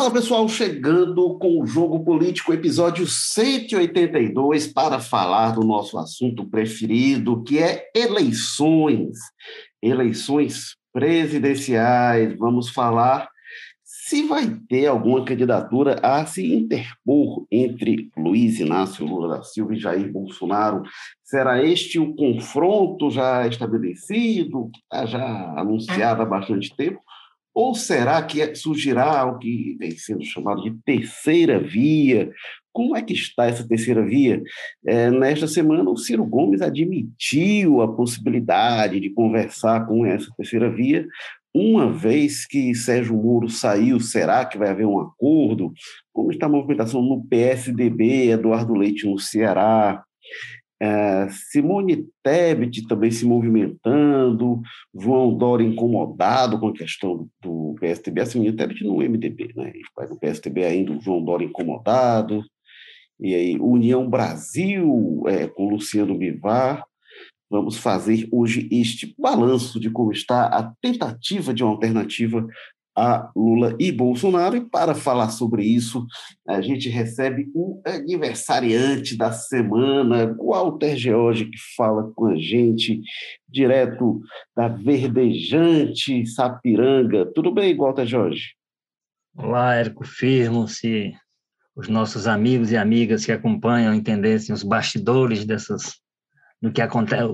Fala pessoal, chegando com o Jogo Político, episódio 182, para falar do nosso assunto preferido, que é eleições. Eleições presidenciais. Vamos falar se vai ter alguma candidatura a se interpor entre Luiz Inácio Lula da Silva e Jair Bolsonaro. Será este o confronto já estabelecido, tá já anunciado há bastante tempo? Ou será que surgirá o que vem sendo chamado de terceira via? Como é que está essa terceira via? É, nesta semana, o Ciro Gomes admitiu a possibilidade de conversar com essa terceira via, uma vez que Sérgio Moro saiu, será que vai haver um acordo? Como está a movimentação no PSDB, Eduardo Leite no Ceará? É, Simone Tebet também se movimentando, João Dória incomodado com a questão do PSDB, a Simone Tebet no MDB, né? No PSDB ainda, o João Dória incomodado, e aí União Brasil é, com Luciano Bivar, vamos fazer hoje este balanço de como está a tentativa de uma alternativa a Lula e Bolsonaro. E para falar sobre isso, a gente recebe o aniversariante da semana, Walter George, que fala com a gente direto da verdejante Sapiranga. Tudo bem, Walter George? Olá, Érico Firmo, se os nossos amigos e amigas que acompanham entendessem os bastidores dessas do que acontece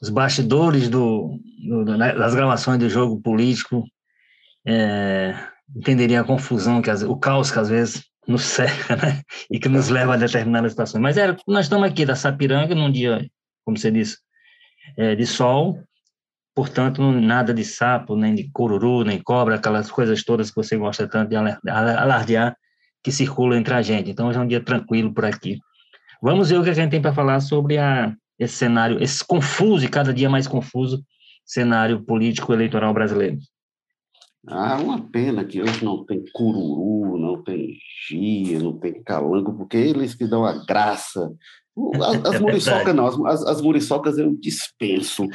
os bastidores do, do, das gravações do jogo político é, entenderia a confusão, que o caos que às vezes nos cerca, né? E que nos leva a determinadas situações. Mas era, nós estamos aqui da Sapiranga num dia, como você disse, é, de sol, portanto, nada de sapo, nem de cururu, nem cobra, aquelas coisas todas que você gosta tanto de alardear que circulam entre a gente. Então, hoje é um dia tranquilo por aqui. Vamos ver o que a gente tem para falar sobre a, esse cenário, esse confuso e cada dia mais confuso cenário político eleitoral brasileiro. Ah, uma pena que hoje não tem cururu, não tem gia, não tem calango, porque eles que dão a graça. As, as é muriçocas não, as, as muriçocas eu dispenso.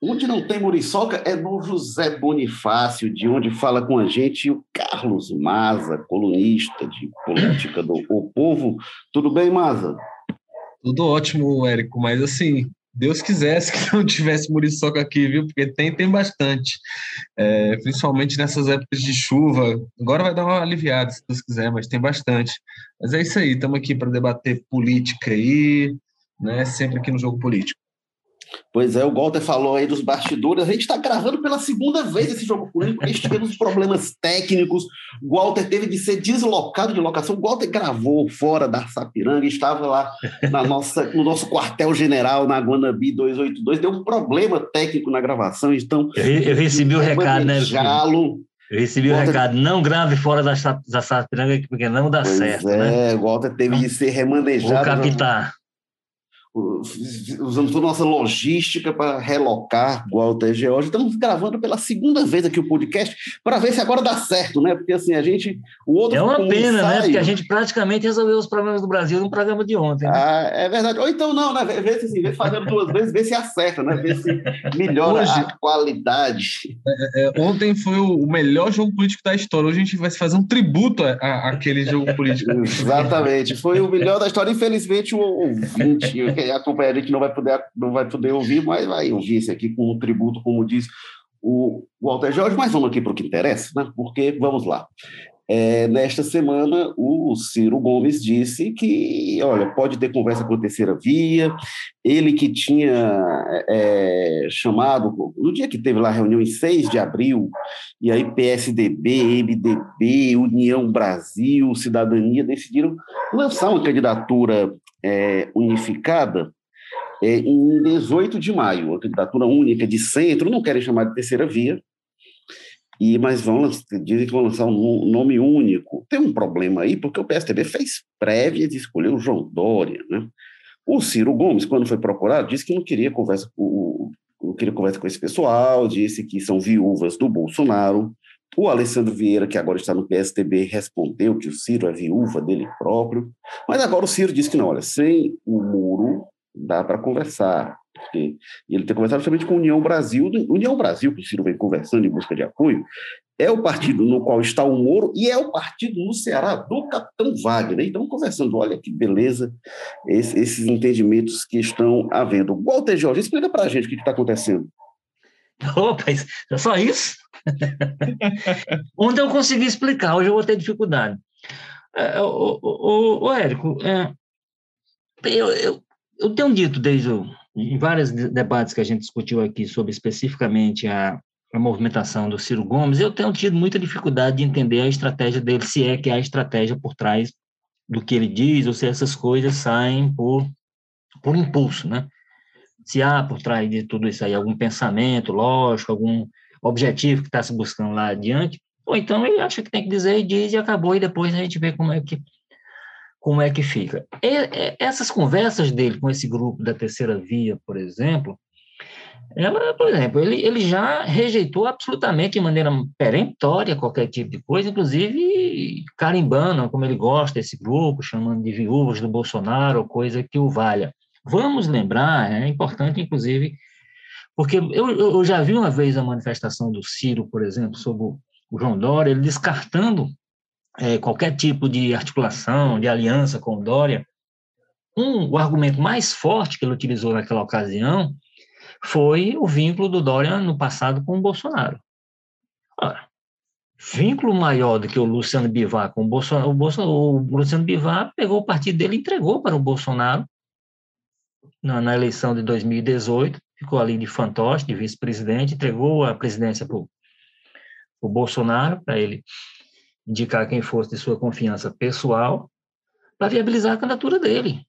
Onde não tem muriçoca é no José Bonifácio, de onde fala com a gente o Carlos Maza, colunista de política do O Povo. Tudo bem, Maza? Tudo ótimo, Érico, mas assim, Deus quisesse que não tivesse muriçoca aqui, viu? Porque tem, tem bastante. É, principalmente nessas épocas de chuva. Agora vai dar uma aliviada, se Deus quiser, mas tem bastante. Mas é isso aí, estamos aqui para debater política aí, né? Sempre aqui no jogo político. Pois é, o Walter falou aí dos bastidores. A gente está gravando pela segunda vez esse jogo político, porque tivemos problemas técnicos. O Walter teve de ser deslocado de locação. O Walter gravou fora da Sapiranga, estava lá na nossa, no nosso quartel-general, na Guanabi 282. Deu um problema técnico na gravação, então. Eu, eu recebi o recado, né? Eu recebi Walter... o recado, não grave fora da, da Sapiranga, porque não dá pois certo. É, né? o Walter teve de ser remanejado. Vou captar usamos toda a nossa logística para relocar o Walter George. Estamos gravando pela segunda vez aqui o podcast para ver se agora dá certo, né? Porque assim, a gente. O outro é uma pena, né? Porque a gente praticamente resolveu os problemas do Brasil no programa de ontem. Né? Ah, é verdade. Ou então, não, né? Vê se assim, vê fazendo duas vezes, vê se acerta, né? Vê se melhora Hoje, a qualidade. É, é, ontem foi o melhor jogo político da história. Hoje a gente vai fazer um tributo àquele jogo político. Exatamente. Foi o melhor da história. Infelizmente, o ouvinte acompanhar a gente não vai poder, não vai poder ouvir, mas vai ouvir esse aqui com um tributo, como diz o Walter Jorge. Mas vamos aqui para o que interessa, né? porque vamos lá. É, nesta semana, o Ciro Gomes disse que, olha, pode ter conversa com a terceira via. Ele que tinha é, chamado, no dia que teve lá a reunião, em 6 de abril, e aí PSDB, MDB, União Brasil, Cidadania decidiram lançar uma candidatura é, unificada é, em 18 de maio, a candidatura única de centro, não querem chamar de terceira via, e mas vão dizem que vão lançar um nome único. Tem um problema aí, porque o PSDB fez prévia de escolher o João Dória, né? O Ciro Gomes, quando foi procurado, disse que não queria conversa com, não queria conversa com esse pessoal, disse que são viúvas do Bolsonaro. O Alessandro Vieira, que agora está no PSDB, respondeu que o Ciro é viúva dele próprio. Mas agora o Ciro disse que não, olha, sem o muro dá para conversar. porque ele tem conversado justamente com a União Brasil, União Brasil, que o Ciro vem conversando em busca de apoio, é o partido no qual está o Moro e é o partido no Ceará do Capitão Wagner. Então, conversando, olha que beleza, esses entendimentos que estão havendo. Walter Jorge, explica para a gente o que está acontecendo. Opa, é só isso? Ontem eu consegui explicar, hoje eu vou ter dificuldade. É, o, o, Érico, é, eu, eu, eu tenho dito desde o, em vários debates que a gente discutiu aqui sobre especificamente a, a movimentação do Ciro Gomes, eu tenho tido muita dificuldade de entender a estratégia dele, se é que há estratégia por trás do que ele diz, ou se essas coisas saem por, por impulso, né? Se há por trás de tudo isso aí algum pensamento lógico, algum objetivo que está se buscando lá adiante, ou então ele acha que tem que dizer e diz e acabou, e depois a gente vê como é que, como é que fica. E, essas conversas dele com esse grupo da terceira via, por exemplo, ela, por exemplo, ele, ele já rejeitou absolutamente de maneira peremptória qualquer tipo de coisa, inclusive carimbando, como ele gosta, esse grupo, chamando de viúvas do Bolsonaro, coisa que o valha. Vamos lembrar, é importante, inclusive, porque eu, eu já vi uma vez a manifestação do Ciro, por exemplo, sobre o João Dória, ele descartando é, qualquer tipo de articulação, de aliança com o Dória. Um, o argumento mais forte que ele utilizou naquela ocasião foi o vínculo do Dória no passado com o Bolsonaro. Ora, vínculo maior do que o Luciano Bivar com o Bolsonaro, o, Bolsonaro, o Luciano Bivar pegou o partido dele e entregou para o Bolsonaro na, na eleição de 2018, ficou ali de fantoche, de vice-presidente, entregou a presidência para o Bolsonaro, para ele indicar quem fosse de sua confiança pessoal, para viabilizar a candidatura dele.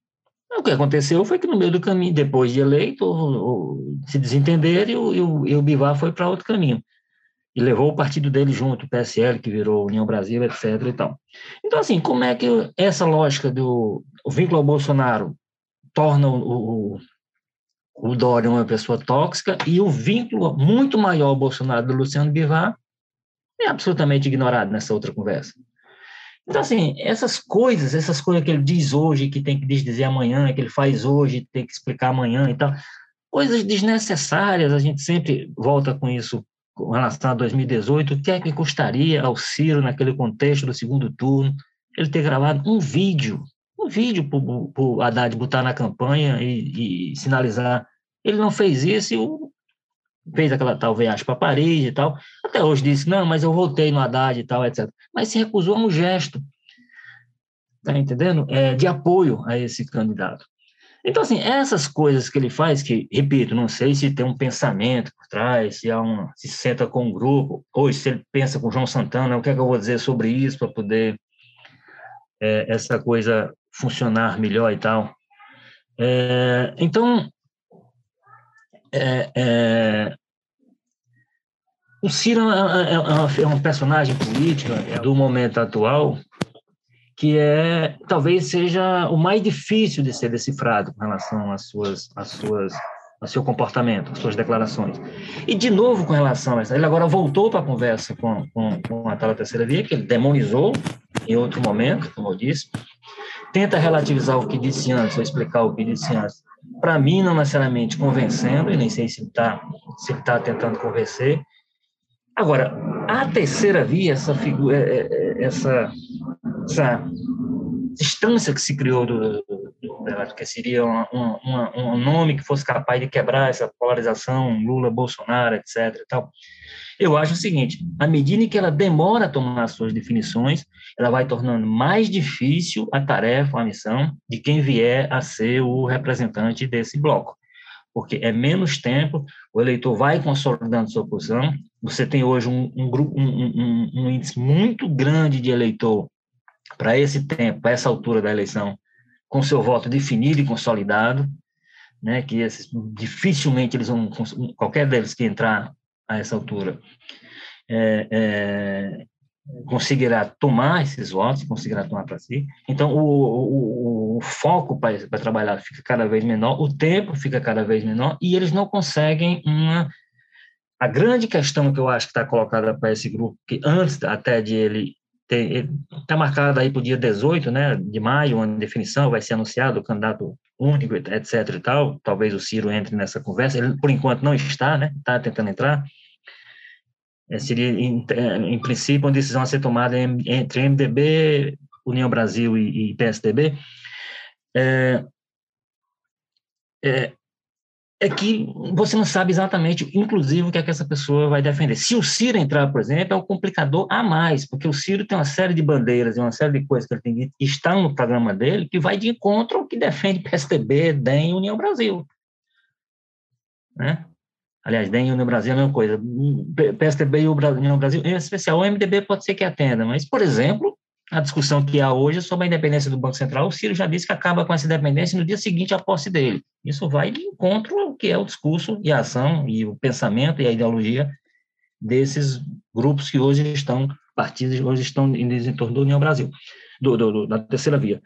O que aconteceu foi que no meio do caminho, depois de eleito, se desentenderam e o, e o, e o Bivar foi para outro caminho. E levou o partido dele junto, o PSL, que virou União Brasil, etc. E tal. Então, assim, como é que essa lógica do vínculo ao Bolsonaro torna o, o, o Dória uma pessoa tóxica e o vínculo muito maior ao Bolsonaro do Luciano Bivar é absolutamente ignorado nessa outra conversa. Então, assim, essas coisas, essas coisas que ele diz hoje, que tem que dizer amanhã, que ele faz hoje, tem que explicar amanhã e tal, coisas desnecessárias, a gente sempre volta com isso com relação a 2018, o que é que custaria ao Ciro, naquele contexto do segundo turno, ele ter gravado um vídeo, um vídeo para o Haddad botar na campanha e, e, sinalizar. Ele não fez isso e o, fez aquela tal viagem para Paris e tal. Até hoje disse, não, mas eu voltei no Haddad e tal, etc. Mas se recusou a um gesto, tá entendendo? É, de apoio a esse candidato. Então, assim, essas coisas que ele faz, que, repito, não sei se tem um pensamento por trás, se, há uma, se senta com um grupo, ou se ele pensa com o João Santana, o que é que eu vou dizer sobre isso para poder é, essa coisa funcionar melhor e tal. É, então, é, é, o Ciro é, é, é, é, um personagem político do momento atual que é talvez seja o mais difícil de ser decifrado com relação às suas, às suas, ao seu comportamento, às suas declarações. E, de novo, com relação a essa, ele agora voltou para a conversa com, com, com a tal terceira via, que ele demonizou em outro momento, como eu disse, tenta relativizar o que disse antes, ou explicar o que disse antes, para mim, não necessariamente convencendo, e nem sei se está se tá tentando convencer. Agora, a terceira via, essa figura, é, é, é, essa, essa distância que se criou do, do, que seria um, um, um, nome que fosse capaz de quebrar essa polarização Lula, Bolsonaro, etc. E tal. Eu acho o seguinte: à medida que ela demora a tomar suas definições, ela vai tornando mais difícil a tarefa, a missão de quem vier a ser o representante desse bloco. Porque é menos tempo, o eleitor vai consolidando sua posição. Você tem hoje um, um, um, um índice muito grande de eleitor para esse tempo, para essa altura da eleição, com seu voto definido e consolidado, né, que esses, dificilmente eles vão, qualquer deles que entrar a essa altura, é, é, conseguirá tomar esses votos, conseguirá tomar para si. Então, o, o, o foco para trabalhar fica cada vez menor, o tempo fica cada vez menor, e eles não conseguem uma. A grande questão que eu acho que está colocada para esse grupo, que antes até de ele está marcado aí para o dia 18 né, de maio, uma definição, vai ser anunciado o candidato único, etc. e tal. Talvez o Ciro entre nessa conversa. Ele, por enquanto, não está, né? Está tentando entrar. É, seria, em, em, princípio, uma decisão a ser tomada entre MDB, União Brasil e, e PSDB. É, é, é que você não sabe exatamente, inclusive, o que é que essa pessoa vai defender. Se o Ciro entrar, por exemplo, é um complicador a mais, porque o Ciro tem uma série de bandeiras e uma série de coisas que ele tem que estão no programa dele que vai de encontro ao que defende PSDB, DEM e União Brasil. Né? Aliás, DEM e União Brasil é a mesma coisa. PSDB e União Brasil, em especial o MDB pode ser que atenda, mas, por exemplo, a discussão que há hoje sobre a independência do Banco Central, o Ciro já disse que acaba com essa independência no dia seguinte à posse dele. Isso vai de encontro ao que é o discurso e a ação e o pensamento e a ideologia desses grupos que hoje estão, partidos hoje estão em torno do União Brasil, do, do, do, da terceira via.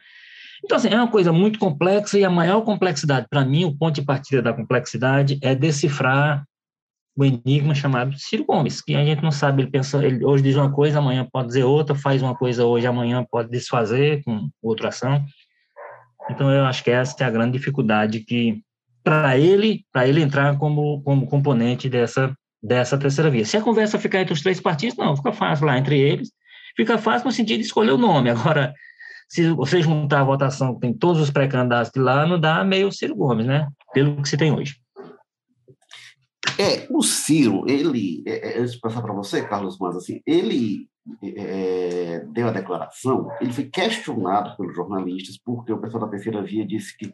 Então, assim, é uma coisa muito complexa e a maior complexidade, para mim, o ponto de partida da complexidade é decifrar o enigma chamado Ciro Gomes, que a gente não sabe, ele pensa, ele hoje diz uma coisa, amanhã pode dizer outra, faz uma coisa hoje, amanhã pode desfazer com outra ação. Então eu acho que essa é a grande dificuldade que para ele, para ele entrar como como componente dessa dessa terceira via. Se a conversa ficar entre os três partidos, não, fica fácil lá entre eles. Fica fácil no sentido de escolher o nome. Agora, se você juntar a votação, tem todos os pré-candidatos lá, não dá meio Ciro Gomes, né? Pelo que se tem hoje. É, o Ciro, ele, é, é antes de passar para você, Carlos, mas assim, ele é, deu a declaração, ele foi questionado pelos jornalistas, porque o pessoal da terceira via disse que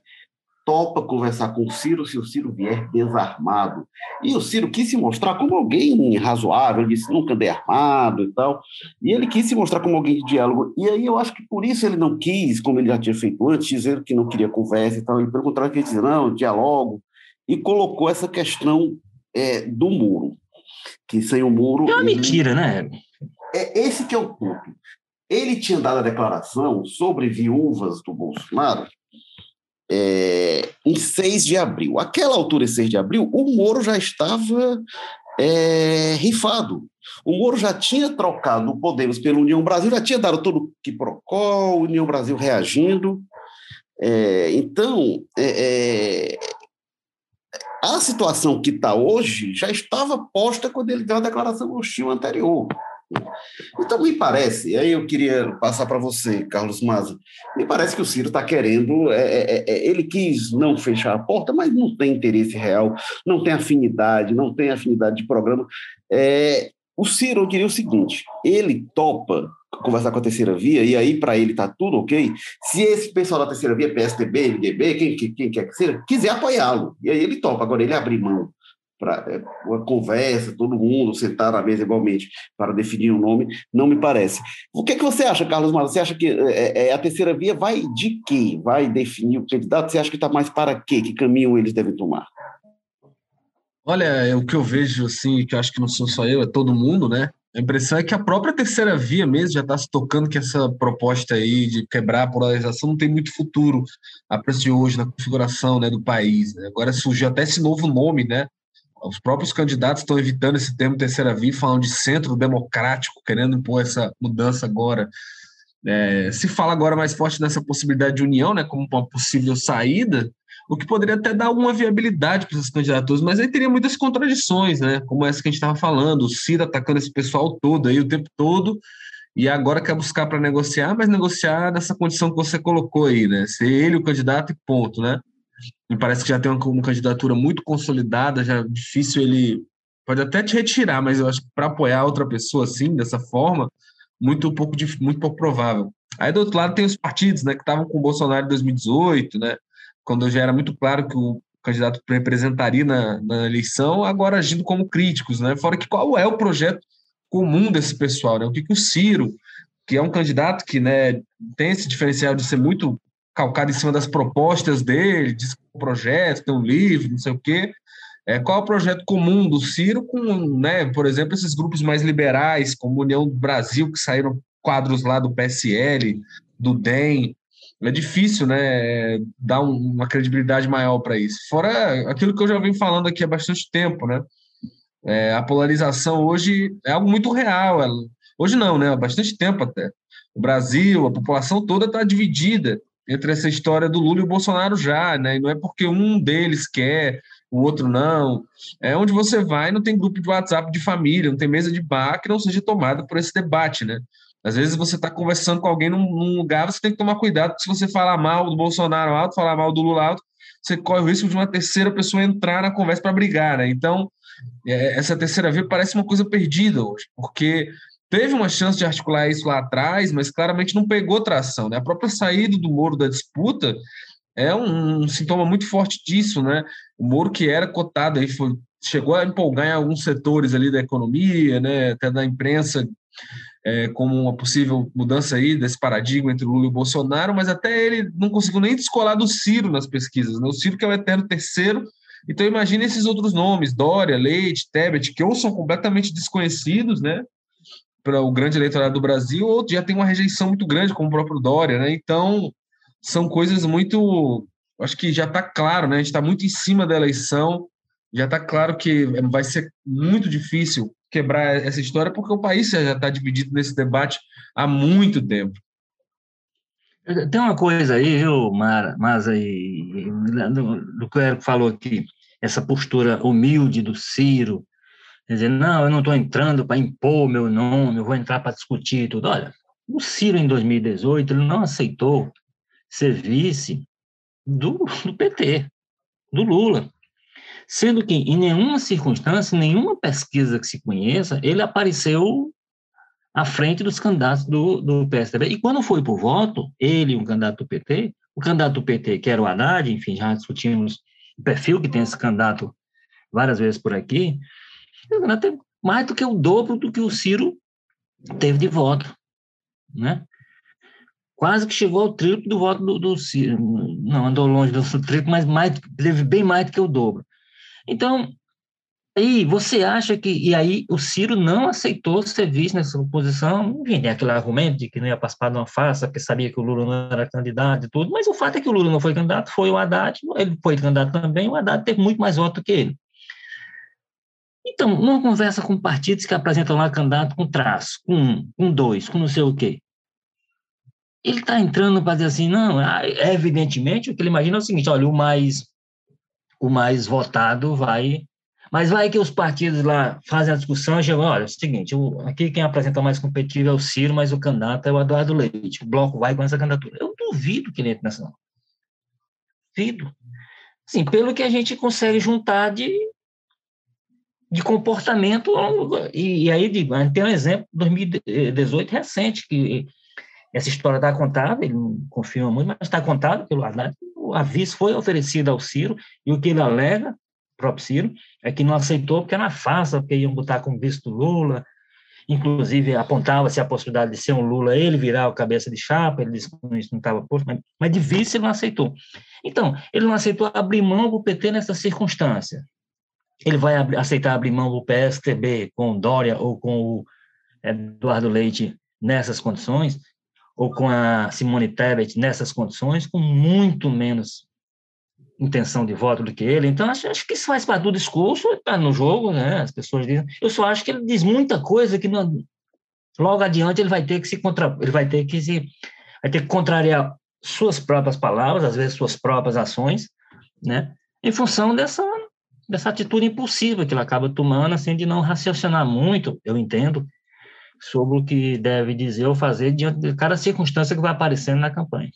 topa conversar com o Ciro se o Ciro vier desarmado. E o Ciro quis se mostrar como alguém razoável, ele disse, nunca andei armado e tal, e ele quis se mostrar como alguém de diálogo. E aí eu acho que por isso ele não quis, como ele já tinha feito antes, dizer que não queria conversa e tal, ele perguntaram que ele disse, não, diálogo, e colocou essa questão é, do muro. Que sem o muro. É uma ele... mentira, né? É esse que é o ponto. Ele tinha dado a declaração sobre viúvas do Bolsonaro é, em 6 de abril. Aquela altura, em 6 de abril, o Moro já estava é, rifado. O Moro já tinha trocado o Podemos pela União Brasil, já tinha dado todo que procol, União Brasil reagindo. É, então, é, é a situação que está hoje já estava posta quando ele deu a declaração hostil anterior. Então, me parece, aí eu queria passar para você, Carlos Maza, me parece que o Ciro está querendo, é, é, é, é, ele quis não fechar a porta, mas não tem interesse real, não tem afinidade, não tem afinidade de programa. É, o Ciro, eu diria o seguinte, ele topa conversar com a terceira via, e aí para ele está tudo ok, se esse pessoal da terceira via, PSDB, MDB, quem, quem, quem quer que seja, quiser apoiá-lo, e aí ele topa. Agora, ele abrir mão para é, uma conversa, todo mundo sentar na mesa igualmente para definir um nome, não me parece. O que, é que você acha, Carlos Mara? Você acha que é, é, a terceira via vai de quê? Vai definir o candidato? Você acha que está mais para quê? Que caminho eles devem tomar? Olha, é o que eu vejo, assim, que eu acho que não sou só eu, é todo mundo, né? A impressão é que a própria terceira via mesmo já está se tocando que essa proposta aí de quebrar a polarização não tem muito futuro a preço de hoje na configuração né, do país. Né? Agora surgiu até esse novo nome, né? Os próprios candidatos estão evitando esse termo terceira via, falando de centro democrático, querendo impor essa mudança agora. É, se fala agora mais forte nessa possibilidade de união, né, como uma possível saída, o que poderia até dar uma viabilidade para essas candidaturas, mas aí teria muitas contradições, né? Como essa que a gente estava falando, o Ciro atacando esse pessoal todo aí o tempo todo, e agora quer buscar para negociar, mas negociar nessa condição que você colocou aí, né? Ser ele o candidato e ponto, né? Me parece que já tem uma, uma candidatura muito consolidada, já é difícil ele. Pode até te retirar, mas eu acho que para apoiar outra pessoa assim, dessa forma, muito pouco, muito pouco provável. Aí do outro lado tem os partidos, né, que estavam com o Bolsonaro em 2018, né, quando já era muito claro que o candidato representaria na, na eleição, agora agindo como críticos, né? Fora que qual é o projeto comum desse pessoal, né? O que, que o Ciro, que é um candidato que né, tem esse diferencial de ser muito calcado em cima das propostas dele, de projeto, tem um livro, não sei o quê. É, qual é o projeto comum do Ciro com, né, por exemplo, esses grupos mais liberais, como União do Brasil, que saíram quadros lá do PSL, do DEM, é difícil, né, dar uma credibilidade maior para isso. Fora aquilo que eu já venho falando aqui há bastante tempo, né? É, a polarização hoje é algo muito real. Hoje não, né? Há bastante tempo até. O Brasil, a população toda está dividida entre essa história do Lula e o Bolsonaro já, né? E não é porque um deles quer, o outro não. É onde você vai, não tem grupo de WhatsApp de família, não tem mesa de bar que não seja tomada por esse debate, né? Às vezes você está conversando com alguém num, num, lugar, você tem que tomar cuidado, se você falar mal do Bolsonaro alto, falar mal do Lula alto, você corre o risco de uma terceira pessoa entrar na conversa para brigar, né? Então, é, essa terceira via parece uma coisa perdida hoje, porque teve uma chance de articular isso lá atrás, mas claramente não pegou tração, né? A própria saída do Moro da disputa é um, um sintoma muito forte disso, né? O Moro que era cotado aí foi chegou a empolgar em alguns setores ali da economia, né, até da imprensa, é, como uma possível mudança aí desse paradigma entre Lula e Bolsonaro, mas até ele não conseguiu nem descolar do Ciro nas pesquisas, né? O Ciro que é o eterno terceiro, então imagine esses outros nomes, Dória, Leite, Tebet, que ou são completamente desconhecidos, né, para o grande eleitorado do Brasil, ou já tem uma rejeição muito grande, como o próprio Dória, né? Então, são coisas muito, acho que já está claro, né? A gente está muito em cima da eleição, já está claro que vai ser muito difícil quebrar essa história, porque o país já está dividido nesse debate há muito tempo. Tem uma coisa aí, viu, Mara, mas aí, do que o Érico falou aqui, essa postura humilde do Ciro, dizer, não, eu não estou entrando para impor meu nome, eu vou entrar para discutir tudo. Olha, o Ciro, em 2018, ele não aceitou ser vice do, do PT, do Lula. Sendo que, em nenhuma circunstância, nenhuma pesquisa que se conheça, ele apareceu à frente dos candidatos do, do PSDB. E quando foi por voto, ele, um candidato do PT, o candidato do PT, que era o Haddad, enfim, já discutimos o perfil que tem esse candidato várias vezes por aqui, teve mais do que o dobro do que o Ciro teve de voto, né? Quase que chegou ao triplo do voto do, do Ciro. Não, andou longe do triplo, mas mais, teve bem mais do que o dobro. Então, aí você acha que. E aí o Ciro não aceitou ser vice nessa posição. Enfim, tem aquele argumento de que não ia participar de uma farsa, porque sabia que o Lula não era candidato e tudo. Mas o fato é que o Lula não foi candidato, foi o Haddad, ele foi candidato também, o Haddad teve muito mais voto que ele. Então, numa conversa com partidos que apresentam lá candidato com traço, com um, com dois, com não sei o quê, ele está entrando para dizer assim, não, é, evidentemente, o que ele imagina é o seguinte, olha, o mais o mais votado vai. Mas vai que os partidos lá fazem a discussão e chegam, olha, é o seguinte, aqui quem apresenta mais competitivo é o Ciro, mas o candidato é o Eduardo Leite. O bloco vai com essa candidatura. Eu duvido que ele entre nessa. Duvido. Sim, pelo que a gente consegue juntar de, de comportamento. E, e aí, tem um exemplo, 2018 recente, que essa história está contada, ele não confirma muito, mas está contada pelo Haddad, o aviso foi oferecido ao Ciro, e o que ele alega, o próprio Ciro, é que não aceitou porque era farsa, porque iam botar como visto Lula, inclusive apontava-se a possibilidade de ser um Lula, ele virar o cabeça de chapa, ele disse que isso não estava posto, mas, mas de vice ele não aceitou. Então, ele não aceitou abrir mão do PT nessa circunstância. Ele vai ab aceitar abrir mão do PSTB com Dória ou com o Eduardo Leite nessas condições, ou com a Simone Tebet nessas condições, com muito menos intenção de voto do que ele. Então, acho, acho que isso faz parte do discurso, está no jogo, né? As pessoas dizem. Eu só acho que ele diz muita coisa que não, logo adiante ele vai ter que se contra, ele vai ter que se vai ter que contrariar suas próprias palavras, às vezes suas próprias ações, né? Em função dessa dessa atitude impulsiva que ele acaba tomando, assim, de não raciocinar muito, eu entendo, sobre o que deve dizer ou fazer diante de cada circunstância que vai aparecendo na campanha.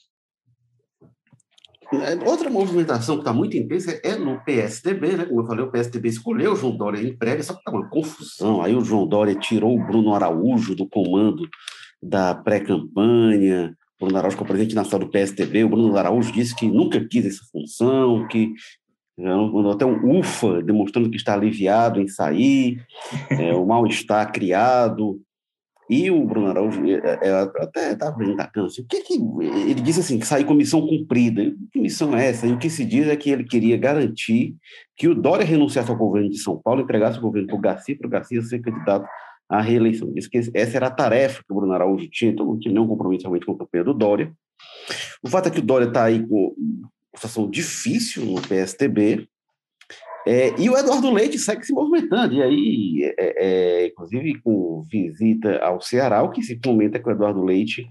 É, outra movimentação que está muito intensa é no PSDB, né? Como eu falei, o PSDB escolheu o João Dória em prévia, só que está uma confusão. Aí o João Dória tirou o Bruno Araújo do comando da pré-campanha. Bruno Araújo, é o presidente nacional do PSDB, o Bruno Araújo disse que nunca quis essa função, que mandou até um ufa, demonstrando que está aliviado em sair, é, o mal-estar criado. E o Bruno Araújo, é, é, é, até estava apresentando assim, o que que ele disse assim, que sair com missão cumprida. Que missão é essa? E o que se diz é que ele queria garantir que o Dória renunciasse ao governo de São Paulo, entregasse o governo para o Garcia, para o Garcia ser candidato à reeleição. Disse que essa era a tarefa que o Bruno Araújo tinha, então não tinha nenhum compromisso realmente com a campanha do Dória. O fato é que o Dória está aí com uma situação difícil no PSTB, É, e o Eduardo Leite segue se movimentando, e aí, é, é, inclusive com visita ao Ceará, o que se comenta que o Eduardo Leite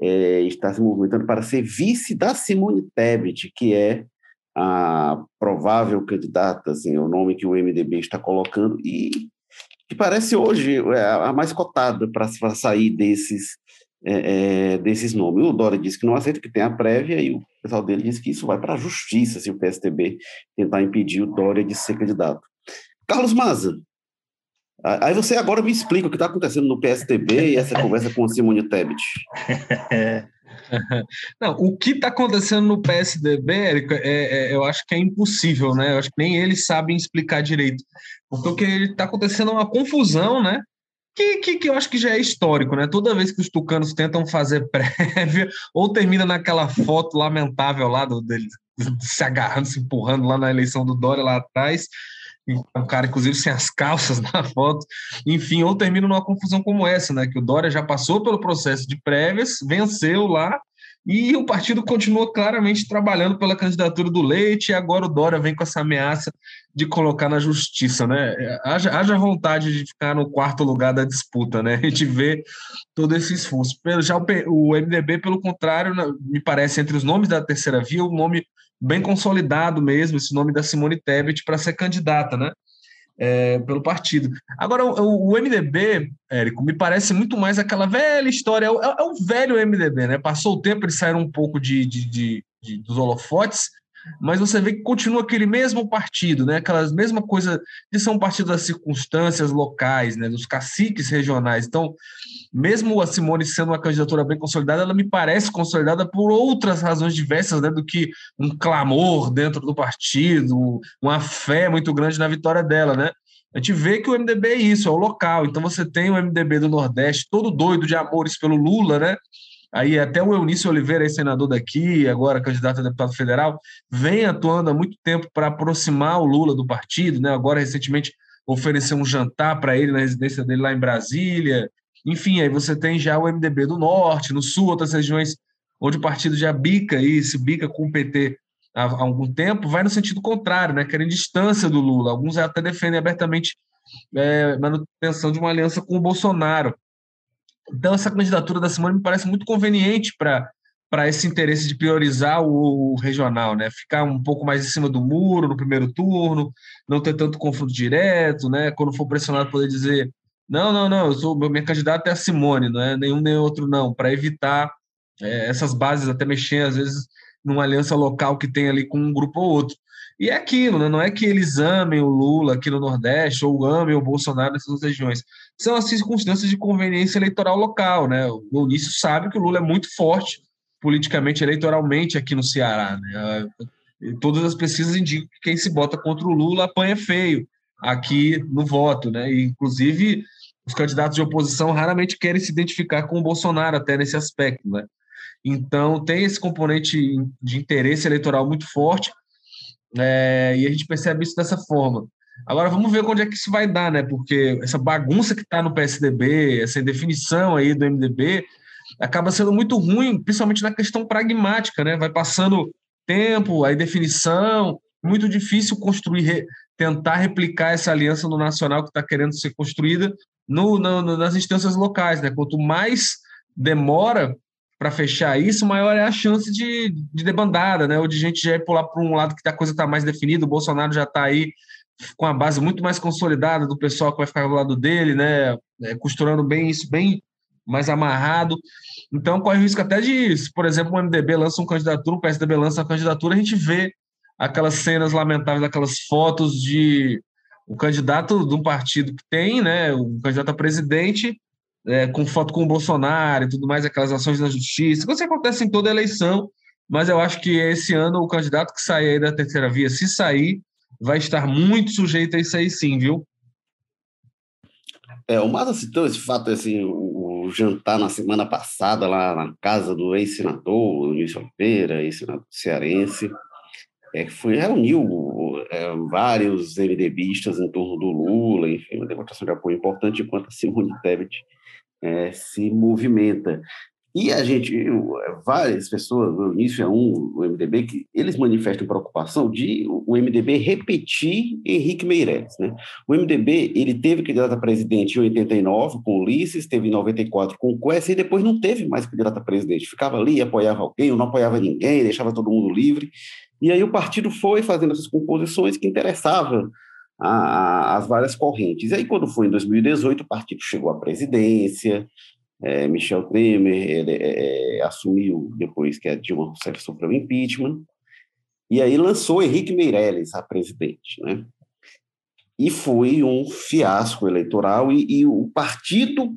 é, está se movimentando para ser vice da Simone Tebet, que é a provável candidata, assim, é o nome que o MDB está colocando, e que parece hoje é, a mais cotada para sair desses, é, é, desses nomes. O Dória disse que não aceita, que tem a prévia, e o pessoal dele disse que isso vai para a justiça se o PSDB tentar impedir o Dória de ser candidato. Carlos Maza, aí você agora me explica o que está acontecendo no PSDB e essa conversa com a Simone Tebet. Não, o que está acontecendo no PSDB, Érico, é, é, eu acho que é impossível, né? Eu acho que nem eles sabem explicar direito. Porque o que está acontecendo uma confusão, né? Que, que, que, eu acho que já é histórico, né? Toda vez que os tucanos tentam fazer prévia, ou termina naquela foto lamentável lá do, deles se agarrando, se empurrando lá na eleição do Dória lá atrás, um cara, inclusive, sem as calças na foto, enfim, ou termina numa confusão como essa, né? Que o Dória já passou pelo processo de prévias, venceu lá, e o partido continua claramente trabalhando pela candidatura do Leite, e agora o Dória vem com essa ameaça de colocar na justiça, né? Haja, haja vontade de ficar no quarto lugar da disputa, né? A gente vê todo esse esforço. Já o, o MDB, pelo contrário, me parece, entre os nomes da terceira via, o nome bem consolidado mesmo, esse nome da Simone Tebet para ser candidata, né? É, pelo partido. Agora, o, o, MDB, Érico, me parece muito mais aquela velha história, é o, é o velho MDB, né? Passou o tempo, eles saíram um pouco de, de, de, de dos holofotes, mas você vê que continua aquele mesmo partido, né? Aquelas mesma coisa de ser um partido das circunstâncias locais, né? Dos caciques regionais. Então, mesmo a Simone sendo uma candidatura bem consolidada, ela me parece consolidada por outras razões diversas, né? Do que um clamor dentro do partido, uma fé muito grande na vitória dela, né? A gente vê que o MDB é isso, é o local. Então você tem o MDB do Nordeste todo doido de amores pelo Lula, né? Aí até o Eunício Oliveira, senador daqui, agora candidato a deputado federal, vem atuando há muito tempo para aproximar o Lula do partido, né? Agora, recentemente, ofereceu um jantar para ele na residência dele lá em Brasília. Enfim, aí você tem já o MDB do Norte, no Sul, outras regiões onde o partido já bica e se bica com o PT há, algum tempo, vai no sentido contrário, né? Querem distância do Lula. Alguns até defendem abertamente é, manutenção de uma aliança com o Bolsonaro. Então, essa candidatura da Simone me parece muito conveniente para para esse interesse de priorizar o, regional, né? Ficar um pouco mais em cima do muro no primeiro turno, não ter tanto confronto direto, né? Quando for pressionado, poder dizer não, não, não, eu sou minha candidata é a Simone, não é nenhum nem outro não, para evitar é, essas bases até mexer às vezes numa aliança local que tem ali com um grupo ou outro. E é aquilo, né? não é que eles amem o Lula aqui no Nordeste ou amem o Bolsonaro nessas regiões. São as circunstâncias de conveniência eleitoral local. Né? O Eunício sabe que o Lula é muito forte politicamente, eleitoralmente aqui no Ceará. Né? Todas as pesquisas indicam que quem se bota contra o Lula apanha feio aqui no voto. Né? E, inclusive, os candidatos de oposição raramente querem se identificar com o Bolsonaro, até nesse aspecto. Né? Então, tem esse componente de interesse eleitoral muito forte é, e a gente percebe isso dessa forma. Agora vamos ver onde é que isso vai dar, né? Porque essa bagunça que está no PSDB, essa indefinição aí do MDB, acaba sendo muito ruim, principalmente na questão pragmática, né? Vai passando tempo, aí definição, muito difícil construir, tentar replicar essa aliança no nacional que está querendo ser construída no, no, nas instâncias locais, né? Quanto mais demora, para fechar isso, maior é a chance de, de debandada, né? Ou de gente já ir pular para um lado que a coisa está mais definida, o Bolsonaro já está aí com a base muito mais consolidada do pessoal que vai ficar do lado dele, né? É, costurando bem isso, bem mais amarrado. Então, corre o risco até de, se, por exemplo, o MDB lança uma candidatura, o PSDB lança uma candidatura, a gente vê aquelas cenas lamentáveis, aquelas fotos de o candidato de um partido que tem, né? O candidato a presidente é, com foto com o Bolsonaro e tudo mais, aquelas ações na justiça, isso acontece em toda eleição, mas eu acho que esse ano o candidato que sair da terceira via, se sair, vai estar muito sujeito a isso aí sim, viu? É, o Mata citou esse fato, assim, o, o, jantar na semana passada lá na casa do ex-senador, Luiz Oliveira, ex-senador cearense, é, que foi, reuniu é, vários MDBistas em torno do Lula, enfim, uma demonstração de apoio importante, enquanto a Simone Tebet é, se movimenta. E a gente, várias pessoas, o início é um, o MDB, que eles manifestam preocupação de o MDB repetir Henrique Meirelles. Né? O MDB, ele teve candidato a presidente em 89 com Ulisses, teve em 94 com o Quest, e depois não teve mais candidato a presidente. Ficava ali, apoiava alguém, ou não apoiava ninguém, deixava todo mundo livre. E aí o partido foi fazendo essas composições que interessavam as várias correntes. E aí, quando foi em 2018, o partido chegou à presidência, é, Michel Temer ele, é, é, assumiu depois que a Dilma Rousseff sofreu impeachment, e aí lançou Henrique Meirelles a presidente, né? E foi um fiasco eleitoral, e, e o partido,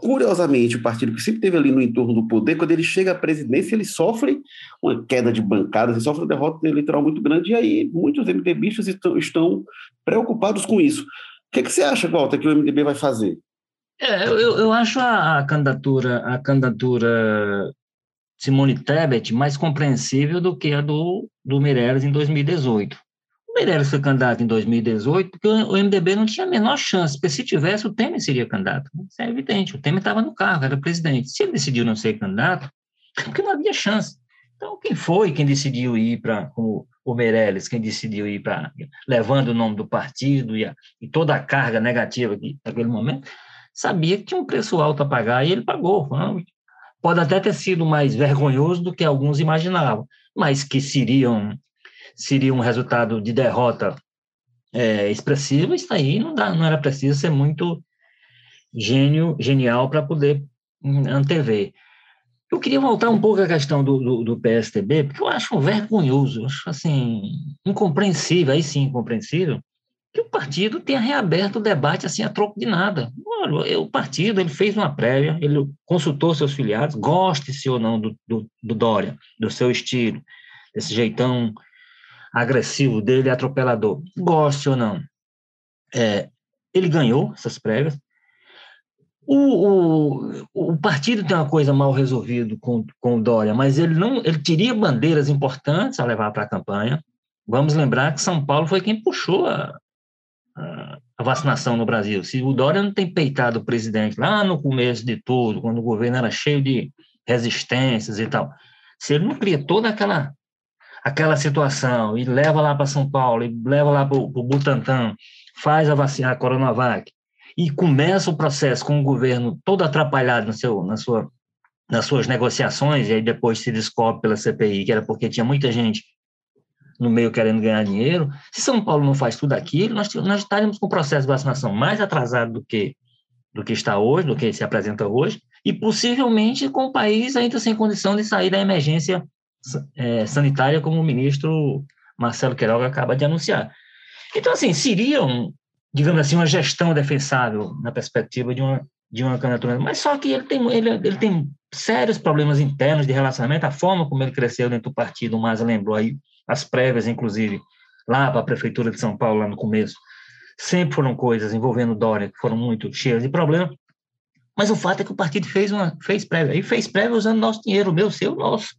curiosamente, o partido que sempre teve ali no entorno do poder, quando ele chega à presidência, ele sofre uma queda de bancadas, ele sofre uma derrota eleitoral muito grande, e aí muitos MDBistas estão, estão preocupados com isso. O que, que você acha, Walter, que o MDB vai fazer? É, eu, eu acho a, a candidatura a candidatura Simone Tebet mais compreensível do que a do, do Meirelles em 2018. O Meirelles foi candidato em 2018 porque o, o MDB não tinha a menor chance, porque se tivesse, o Temer seria candidato. Isso é evidente, o Temer estava no cargo, era presidente. Se ele decidiu não ser candidato, é porque não havia chance. Então, quem foi quem decidiu ir para, como o Meirelles, quem decidiu ir para, levando o nome do partido e, a, e toda a carga negativa aqui, naquele momento, sabia que tinha um preço alto a pagar e ele pagou. Pode até ter sido mais vergonhoso do que alguns imaginavam, mas que seria um, resultado de derrota é, expressiva, isso aí não, dá, não era preciso ser muito gênio, genial para poder hum, antever. Eu queria voltar um pouco à questão do, do, do PSTB, porque eu acho vergonhoso, acho assim, incompreensível, aí sim, incompreensível, que o partido tenha reaberto o debate assim a troco de nada. Olha, o partido ele fez uma prévia, ele consultou seus filiados, goste-se ou não do, do, do, Dória, do seu estilo, desse jeitão agressivo dele, atropelador, goste ou não. É, ele ganhou essas prévias. O, o, o partido tem uma coisa mal resolvida com, com o Dória, mas ele não ele teria bandeiras importantes a levar para a campanha. Vamos lembrar que São Paulo foi quem puxou a, a vacinação no Brasil. Se o Dória não tem peitado o presidente lá no começo de tudo, quando o governo era cheio de resistências e tal, se ele não cria toda aquela aquela situação e leva lá para São Paulo e leva lá para o Butantan, faz a vacina, a Coronavac, e começa o processo com o governo todo atrapalhado no seu, na sua, nas suas negociações, e aí depois se descobre pela CPI que era porque tinha muita gente no meio querendo ganhar dinheiro. Se São Paulo não faz tudo aquilo, nós, nós estaremos com o processo de vacinação mais atrasado do que, do que está hoje, do que se apresenta hoje, e possivelmente com o país ainda sem condição de sair da emergência é, sanitária, como o ministro Marcelo Queiroga acaba de anunciar. Então, assim, seria, um, digamos assim, uma gestão defensável na perspectiva de uma, de uma candidatura, mas só que ele tem, ele, ele tem sérios problemas internos de relacionamento, a forma como ele cresceu dentro do partido, o lembrou aí, as prévias, inclusive, lá para a Prefeitura de São Paulo, lá no começo, sempre foram coisas envolvendo Dória que foram muito cheias de problema. Mas o fato é que o partido fez uma fez prévia, e fez prévia usando nosso dinheiro, o meu, seu, nosso.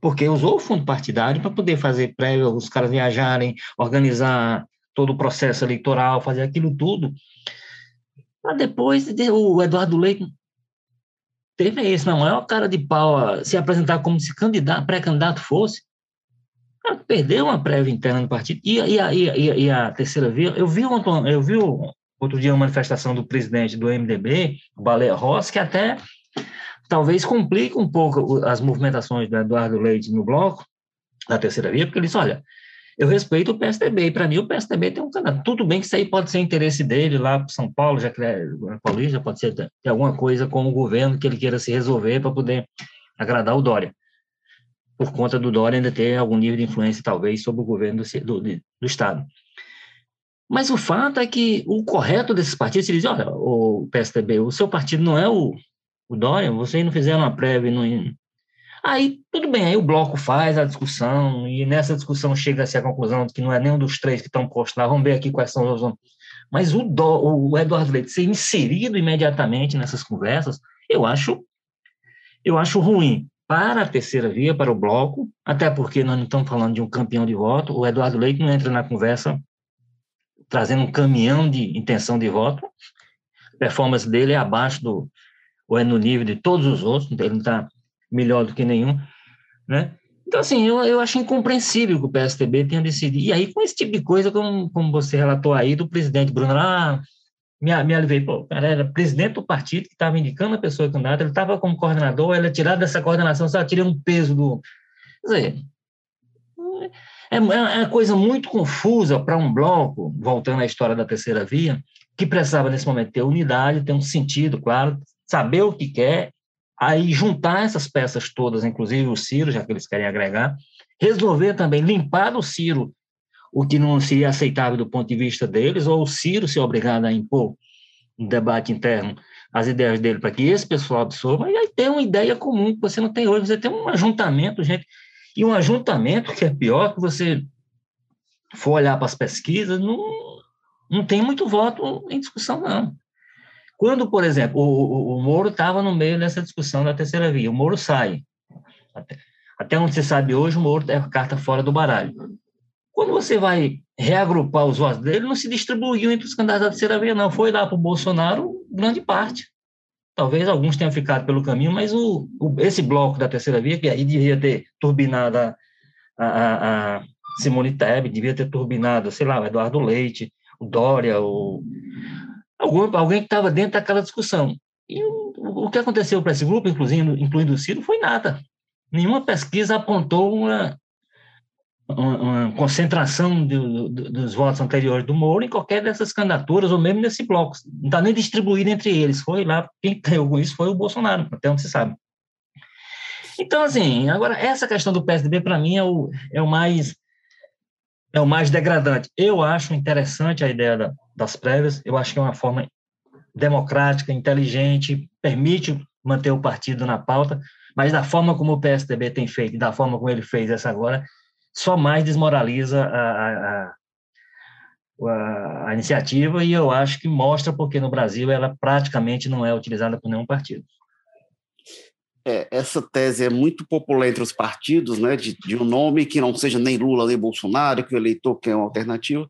Porque usou o fundo partidário para poder fazer prévia, os caras viajarem, organizar todo o processo eleitoral, fazer aquilo tudo. Para depois o Eduardo Leite teve esse, na maior cara de pau, se apresentar como se candidato, pré-candidato fosse, perdeu uma prévia interna no partido. E, e, a, e, e a terceira via, eu vi, eu vi outro dia uma manifestação do presidente do MDB, Baleia Rossi, que até talvez complique um pouco as movimentações do Eduardo Leite no bloco, da terceira via, porque ele disse, olha, eu respeito o PSDB, e para mim o PSDB tem um candidato. Tudo bem que isso aí pode ser interesse dele lá para São Paulo, já que é paulista, pode ser alguma coisa com o governo que ele queira se resolver para poder agradar o Dória por conta do Dória ainda ter algum nível de influência, talvez, sobre o governo do, do, do Estado. Mas o fato é que o correto desses partidos, eles dizem, olha, o PSDB, o seu partido não é o, o Dória, vocês não fizeram uma prévia. Não... Aí, tudo bem, aí o bloco faz a discussão, e nessa discussão chega-se à conclusão de que não é nenhum dos três que estão postos lá, vamos ver aqui quais são os... Mas o, Dó, o Eduardo Leite ser inserido imediatamente nessas conversas, eu acho, eu acho ruim para a terceira via, para o bloco, até porque nós não estamos falando de um campeão de voto, o Eduardo Leite não entra na conversa trazendo um caminhão de intenção de voto, a performance dele é abaixo do, ou é no nível de todos os outros, ele não está melhor do que nenhum, né? Então, assim, eu, eu acho incompreensível que o PSDB tenha decidido. E aí, com esse tipo de coisa, como, como você relatou aí, do presidente Bruno, ah, me, me aliviei, pô, o cara era presidente do partido que estava indicando a pessoa candidata, ele estava como coordenador, ele é dessa coordenação, só tirei um peso do. Quer dizer, é, é, é uma coisa muito confusa para um bloco, voltando à história da terceira via, que precisava nesse momento ter unidade, ter um sentido, claro, saber o que quer aí juntar essas peças todas, inclusive o Ciro, já que eles querem agregar, resolver também limpar do Ciro o que não seria aceitável do ponto de vista deles, ou o Ciro ser obrigado a impor um debate interno as ideias dele para que esse pessoal absorva, e aí ter uma ideia comum que você não tem hoje, você tem um ajuntamento, gente, e um ajuntamento que é pior que você for olhar para as pesquisas, não, não tem muito voto em discussão, não. Quando, por exemplo, o, o, o Moro estava no meio dessa discussão da terceira via, o Moro sai. Até, até onde você sabe hoje, o Moro é carta fora do baralho. Quando você vai reagrupar os votos dele, não se distribuiu entre os candidatos da terceira via, não. Foi lá para o Bolsonaro grande parte. Talvez alguns tenham ficado pelo caminho, mas o, o, esse bloco da terceira via, que aí devia ter turbinado a, a, a Simone Tebet, devia ter turbinado, sei lá, o Eduardo Leite, o Dória, o, algum, alguém que estava dentro daquela discussão. E o, o que aconteceu para esse grupo, incluindo, incluindo o Ciro, foi nada. Nenhuma pesquisa apontou uma, uma, concentração do, do, dos votos anteriores do Moro em qualquer dessas candidaturas, ou mesmo nesse bloco. Não está nem distribuído entre eles. Foi lá, quem com isso foi o Bolsonaro, até onde se sabe. Então, assim, agora, essa questão do PSDB, para mim, é o, é o mais é o mais degradante. Eu acho interessante a ideia da, das prévias, eu acho que é uma forma democrática, inteligente, permite manter o partido na pauta, mas da forma como o PSDB tem feito, da forma como ele fez essa agora, só mais desmoraliza a, a, a, a iniciativa e eu acho que mostra porque no Brasil ela praticamente não é utilizada por nenhum partido. É, essa tese é muito popular entre os partidos, né, de, de, um nome que não seja nem Lula nem Bolsonaro, que o eleitor quer uma alternativa,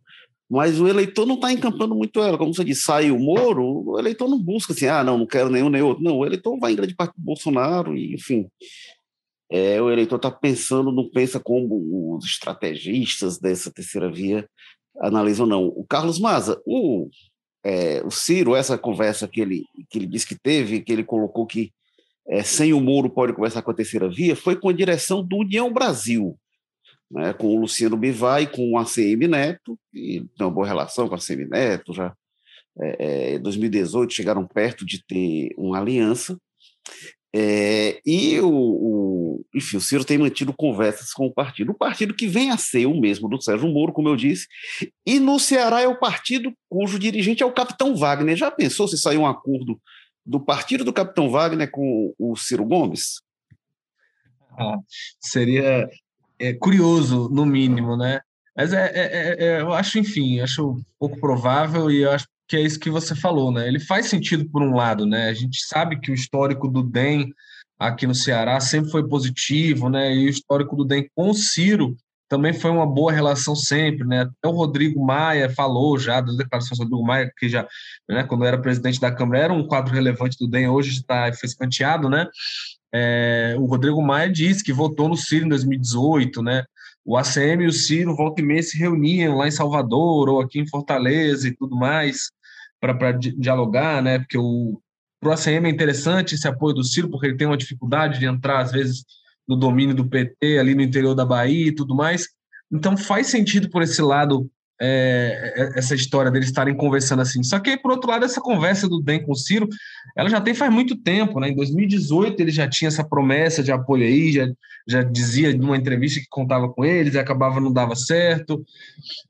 mas o eleitor não está encampando muito ela. Como você disse, sai o Moro, o eleitor não busca assim, ah, não, não quero nenhum nem outro. Não, o eleitor vai em grande parte do Bolsonaro, e, enfim. É, o eleitor está pensando, não pensa como os estrategistas dessa terceira via analisam, não. O Carlos Maza, o, é, o Ciro, essa conversa que ele, que ele disse que teve, que ele colocou que é, sem o Moro pode conversar com a terceira via, foi com a direção do União Brasil, né, com o Luciano Bivar e com o ACM Neto, e tem uma boa relação com a ACM Neto, já é, em 2018 chegaram perto de ter uma aliança, é, e o, o, enfim, o Ciro tem mantido conversas com o partido, o partido que vem a ser o mesmo do Sérgio Moro, como eu disse, e no Ceará é o partido cujo dirigente é o capitão Wagner. Já pensou se sair um acordo do partido do Capitão Wagner com o Ciro Gomes? Ah, seria é, curioso, no mínimo, né? Mas é, é, é, é, eu acho, enfim, acho pouco provável e eu acho que é isso que você falou, né? Ele faz sentido por um lado, né? A gente sabe que o histórico do DEM aqui no Ceará sempre foi positivo, né? E o histórico do DEM com o Ciro também foi uma boa relação sempre, né? Até o Rodrigo Maia falou já das declarações do Rodrigo Maia, que já, né, quando era presidente da Câmara, era um quadro relevante do DEM, hoje está foi escanteado, né? É, o Rodrigo Maia disse que votou no Ciro em 2018, né? O ACM e o Ciro volta e meia se reuniam lá em Salvador ou aqui em Fortaleza e tudo mais para dialogar, né? Porque o pro ACM é interessante esse apoio do Ciro, porque ele tem uma dificuldade de entrar às vezes no domínio do PT ali no interior da Bahia e tudo mais. Então faz sentido por esse lado é, é essa história deles estarem conversando assim. Só que, por outro lado, essa conversa do DEM com o Ciro, ela já tem faz muito tempo, né? Em 2018 ele já tinha essa promessa de apoio aí, já, já dizia numa entrevista que contava com eles, e acabava não dava certo.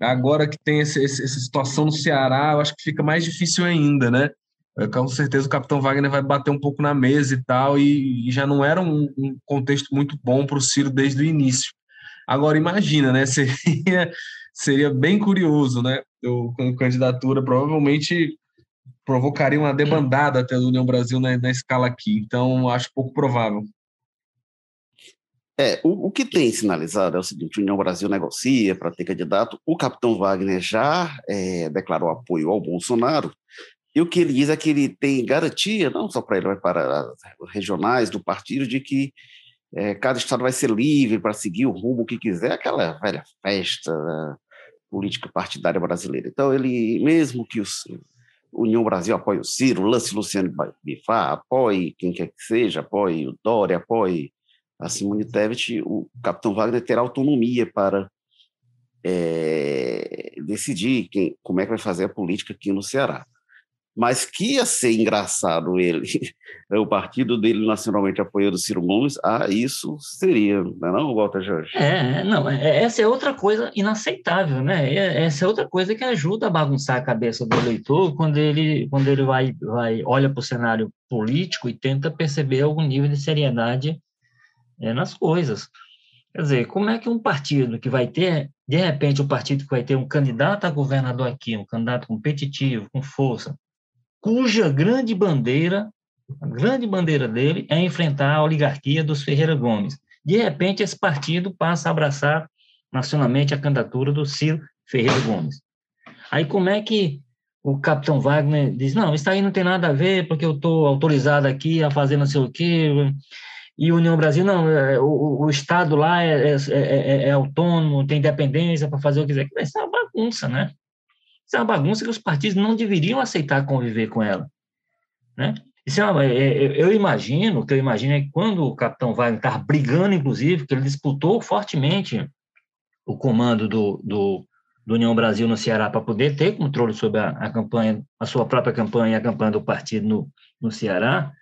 Agora que tem esse, essa situação no Ceará, eu acho que fica mais difícil ainda, né? com certeza o Capitão Wagner vai bater um pouco na mesa e tal, e, e já não era um, um contexto muito bom para o Ciro desde o início. Agora imagina, né? Seria, seria bem curioso, né? Eu, com candidatura, provavelmente provocaria uma debandada até do União Brasil na, na escala aqui. Então, acho pouco provável. É, o, o, que tem sinalizado é o seguinte: o União Brasil negocia para ter candidato. O capitão Wagner já é, declarou apoio ao Bolsonaro, e o que ele diz é que ele tem garantia, não só para ele, mas para as regionais do partido, de que é, cada estado vai ser livre para seguir o rumo que quiser, aquela velha festa da política partidária brasileira. Então, ele, mesmo que o União Brasil apoie o Ciro, lance Luciano Bifá, apoie quem quer que seja, apoie o Dória, apoie a Simone Tebet, o capitão Wagner terá autonomia para é, decidir quem, como é que vai fazer a política aqui no Ceará mas que ia ser engraçado ele, o partido dele nacionalmente apoiando Ciro Gomes, ah, isso seria, não é não, Walter Jorge? É, não, é, essa é outra coisa inaceitável, né? Essa é outra coisa que ajuda a bagunçar a cabeça do eleitor quando ele, quando ele vai, vai olha para o cenário político e tenta perceber algum nível de seriedade é, nas coisas. Quer dizer, como é que um partido que vai ter, de repente, um partido que vai ter um candidato a governador aqui, um candidato competitivo, com força, cuja grande bandeira, a grande bandeira dele é enfrentar a oligarquia dos Ferreira Gomes. De repente, esse partido passa a abraçar nacionalmente a candidatura do Ciro Ferreira Gomes. Aí, como é que o capitão Wagner diz: não, isso aí não tem nada a ver, porque eu estou autorizado aqui a fazer não sei o quê. E União Brasil, não, é, o, o Estado lá é, é, é, é autônomo, tem independência para fazer o que quiser. Isso é uma bagunça, né? Isso é uma bagunça que os partidos não deveriam aceitar conviver com ela. Né? Isso é uma, é, é, eu imagino, o que eu imagino é que quando o capitão Wagner estava brigando, inclusive, que ele disputou fortemente o comando do, do, do União Brasil no Ceará para poder ter controle sobre a, a, campanha, a sua própria campanha e a campanha do partido no, no Ceará,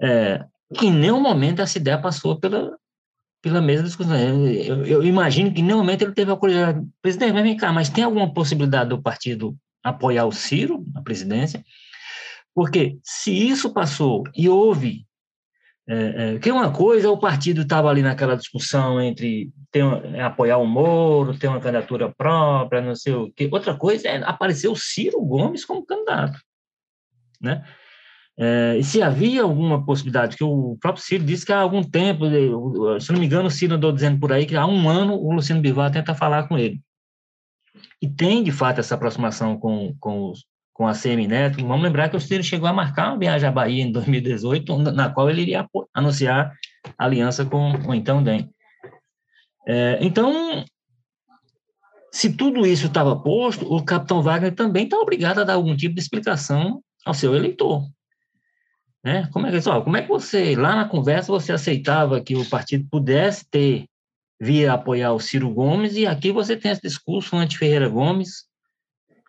é, em nenhum momento essa ideia passou pela, pela mesma discussão. Eu, eu, imagino que momento ele teve a curiosidade. Presidente, vem cá, mas tem alguma possibilidade do partido apoiar o Ciro na presidência? Porque se isso passou e houve. É, é, que uma coisa, o partido estava ali naquela discussão entre ter, é, apoiar o Moro, ter uma candidatura própria, não sei o quê. Outra coisa é aparecer o Ciro Gomes como candidato. Né? É, e se havia alguma possibilidade, que o próprio Ciro disse que há algum tempo, se não me engano, o Ciro andou dizendo por aí que há um ano o Luciano Bivar tenta falar com ele. E tem, de fato, essa aproximação com, com, com a CM Neto. Vamos lembrar que o Ciro chegou a marcar uma viagem à Bahia em 2018, na qual ele iria anunciar aliança com o então DEM. É, então, se tudo isso estava posto, o capitão Wagner também está obrigado a dar algum tipo de explicação ao seu eleitor. Né? Como, é que, como é que você, lá na conversa, você aceitava que o partido pudesse ter, via apoiar o Ciro Gomes, e aqui você tem esse discurso anti-Ferreira Gomes,